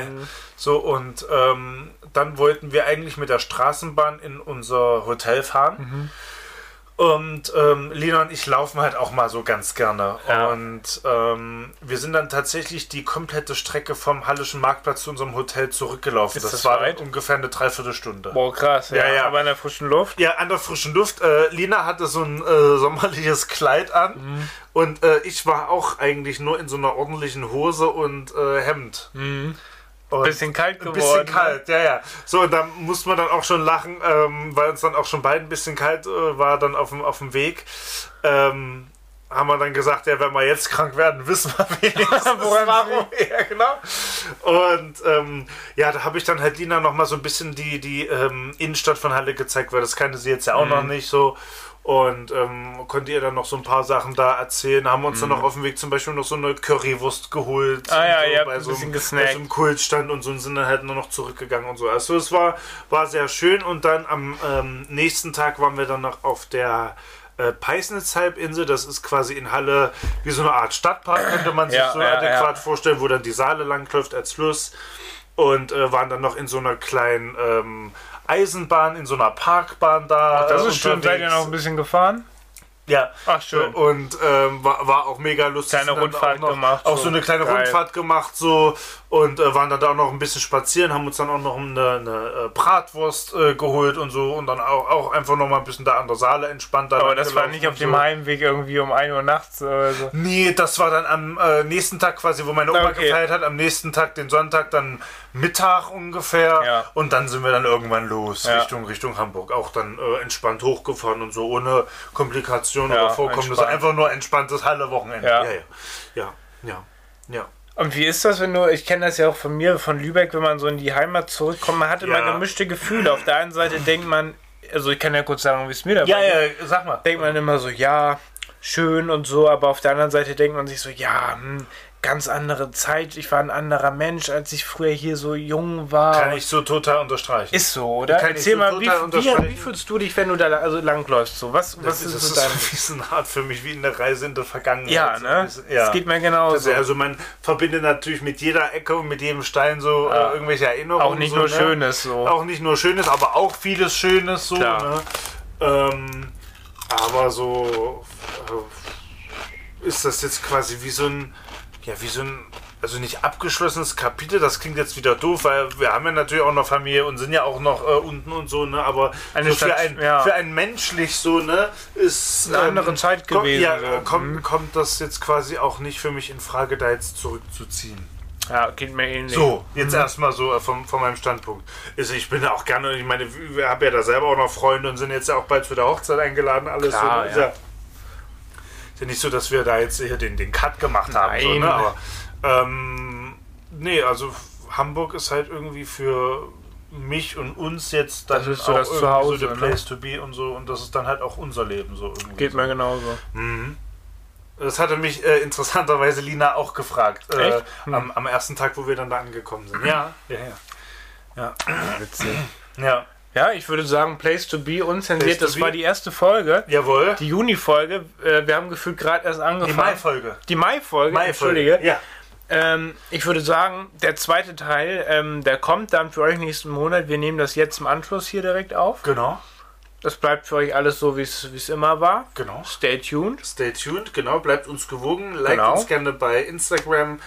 so und ähm, dann wollten wir eigentlich mit der Straßenbahn in unser Hotel fahren. Und ähm, Lina und ich laufen halt auch mal so ganz gerne. Ja. Und ähm, wir sind dann tatsächlich die komplette Strecke vom Hallischen Marktplatz zu unserem Hotel zurückgelaufen. Ist das, das war weit? ungefähr eine Dreiviertelstunde. Boah, krass. Ja, Ja, ja. Aber in der frischen Luft. Ja, an der frischen Luft. Äh, Lina hatte so ein äh, sommerliches Kleid an. Mhm. Und äh, ich war auch eigentlich nur in so einer ordentlichen Hose und äh, Hemd. Und Bisschen kalt geworden. ne? bisschen kalt, ja, ja. So, und da muss man dann auch schon lachen, ähm, weil uns dann auch schon beiden ein bisschen kalt äh, war, dann auf dem, auf dem Weg. Ähm, haben wir dann gesagt, ja, wenn wir jetzt krank werden, wissen wir wenigstens Woran warum. Ja, genau. Und ähm, ja, da habe ich dann halt Lina noch mal so ein bisschen die, die ähm, Innenstadt von Halle gezeigt, weil das kannte sie jetzt ja auch Mhm. noch nicht so. Und ähm, konnte ihr dann noch so ein paar Sachen da erzählen. Haben uns dann noch auf dem Weg zum Beispiel noch so eine Currywurst geholt. Mhm. Ah ja, so, habt bei ein so einem- bei so einem Kultstand und so und sind dann halt nur noch zurückgegangen und so. Also es war, war sehr schön und dann am ähm, nächsten Tag waren wir dann noch auf der äh, Peisnitz-Halbinsel. Das ist quasi in Halle wie so eine Art Stadtpark, könnte man sich Ja, so ja, adäquat ja. vorstellen, wo dann die Saale langläuft als Fluss und äh, waren dann noch in so einer kleinen ähm, Eisenbahn, in so einer Parkbahn da. Das äh, ist schön. Seid ihr noch ein bisschen gefahren? Ja. Ach, schön. Und ähm, war, war auch mega lustig. Kleine Rundfahrt auch noch, gemacht, Auch so. so eine kleine Geil. Rundfahrt gemacht so und äh, waren dann da auch noch ein bisschen spazieren, haben uns dann auch noch eine, eine äh, Bratwurst äh, geholt und so und dann auch, auch einfach noch mal ein bisschen da an der Saale entspannt. Aber das war nicht auf und dem so. Heimweg irgendwie um 1 Uhr nachts oder so. Nee, das war dann am äh, nächsten Tag quasi, wo meine Oma Okay. gefeiert hat. Am nächsten Tag, den Sonntag, dann Mittag ungefähr. Ja. Und dann sind wir dann irgendwann los, Ja. Richtung, Richtung Hamburg. Auch dann äh, entspannt hochgefahren und so, ohne Komplikationen Ja, oder Vorkommnisse. entspannt. Einfach nur entspanntes Halle-Wochenende. Ja. ja, ja. Ja, ja. Und wie ist das, wenn du, ich kenne das ja auch von mir, von Lübeck, wenn man so in die Heimat zurückkommt, man hat immer Ja. gemischte Gefühle. Auf der einen Seite denkt man, also ich kann ja kurz sagen, wie es mir dabei Ja, ja, sag mal. denkt man immer so, ja, schön und so, aber auf der anderen Seite denkt man sich so, ja, hm, ganz andere Zeit, ich war ein anderer Mensch, als ich früher hier so jung war. Kann ich so total unterstreichen. ist so, oder? Kann ich Erzähl so mal, wie, wie, wie fühlst du dich, wenn du da also langläufst? So? Was, was das ist ist, so das dein... ist so eine Art für mich wie eine Reise in der Vergangenheit. Ja, So ne? bisschen, ja. Das geht mir genauso. Also, man verbindet natürlich mit jeder Ecke und mit jedem Stein so Ja. äh, irgendwelche Erinnerungen. auch nicht so, nur ne? Schönes so. Auch nicht nur Schönes, aber auch vieles Schönes so. Ne? Ähm, aber so äh, ist das jetzt quasi wie so ein, ja, wie so ein, also nicht abgeschlossenes Kapitel, das klingt jetzt wieder doof, weil wir haben ja natürlich auch noch Familie und sind ja auch noch äh, unten und so, ne? Aber so für, Stadt- ein, ja. für ein menschlich so, ne, ist Eine andere Zeit kommt- gewesen, Ja, so. äh, kommt, Mhm. kommt das jetzt quasi auch nicht für mich in Frage, da jetzt zurückzuziehen. Ja, geht mir ähnlich. So, jetzt erstmal so äh, vom, von meinem Standpunkt. Also ich bin ja auch gerne, ich meine, wir haben ja da selber auch noch Freunde und sind jetzt ja auch bald zu der Hochzeit eingeladen, alles Klar, so. Ist ja. Ja. Ist ja nicht so, dass wir da jetzt hier den, den Cut gemacht haben. So, Nein. ne? Aber ähm, nee, also Hamburg ist halt irgendwie für mich und uns jetzt dann Das ist so auch das Zuhause, so the ne? place to be und so und das ist dann halt auch unser Leben so irgendwie. Geht so. mir genauso. Das hatte mich äh, interessanterweise Lina auch gefragt. Äh? Hm. am, am ersten Tag, wo wir dann da angekommen sind. Ja, ja, ja. Witzig. Ja, Ja, ich würde sagen, Place to be unzensiert. Place Das be. war die erste Folge. jawohl. Die Juni-Folge. Äh, wir haben gefühlt gerade erst Die angefangen. Mai-Folge. Die Mai-Folge, Mai-Folge. entschuldige. Ja, Ähm, ich würde sagen, der zweite Teil, ähm, der kommt dann für euch nächsten Monat. Wir nehmen das jetzt im Anschluss hier direkt auf. genau, Das bleibt für euch alles so, wie es wie es immer war. genau. Stay tuned. Stay tuned, genau, bleibt uns gewogen. Liked Genau. uns gerne bei Instagram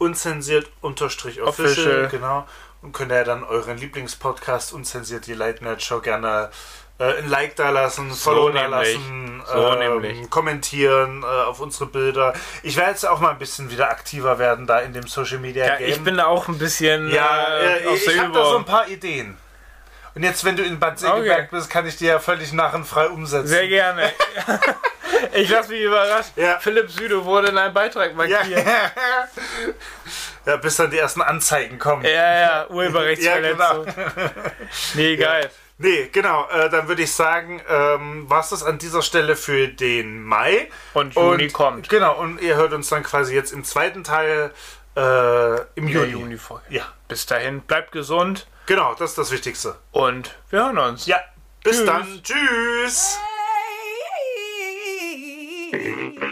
unzensiert unterstrich official, Official. genau. Und könnt ihr dann euren Lieblingspodcast unzensiert die Late Night Show gerne äh, ein Like da lassen, Follow da lassen, So ähm, kommentieren äh, auf unsere Bilder. Ich werde jetzt auch mal ein bisschen wieder aktiver werden da in dem Social Media Ja, Game. ich bin da auch ein bisschen ja, äh, äh, ich der habe da so ein paar Ideen. Und jetzt, wenn du in Bad Segeberg Okay. bist, kann ich dir ja völlig narrenfrei umsetzen. Sehr gerne. ich lasse mich überrascht. Ja. Philipp Süde wurde in einem Beitrag ja. markiert. ja, bis dann die ersten Anzeigen kommen. Ja, ja, Urheberrechtsverletzung. Nee, geil. Nee, genau. Äh, dann würde ich sagen, ähm, was das an dieser Stelle für den Mai. Und Juni kommt. Genau, und ihr hört uns dann quasi jetzt im zweiten Teil äh, im Der Juni. Juni-Folge. Ja, Bis dahin, bleibt gesund genau, das ist das Wichtigste. und wir hören uns. Ja, bis Tschüss. dann. Tschüss. Hey.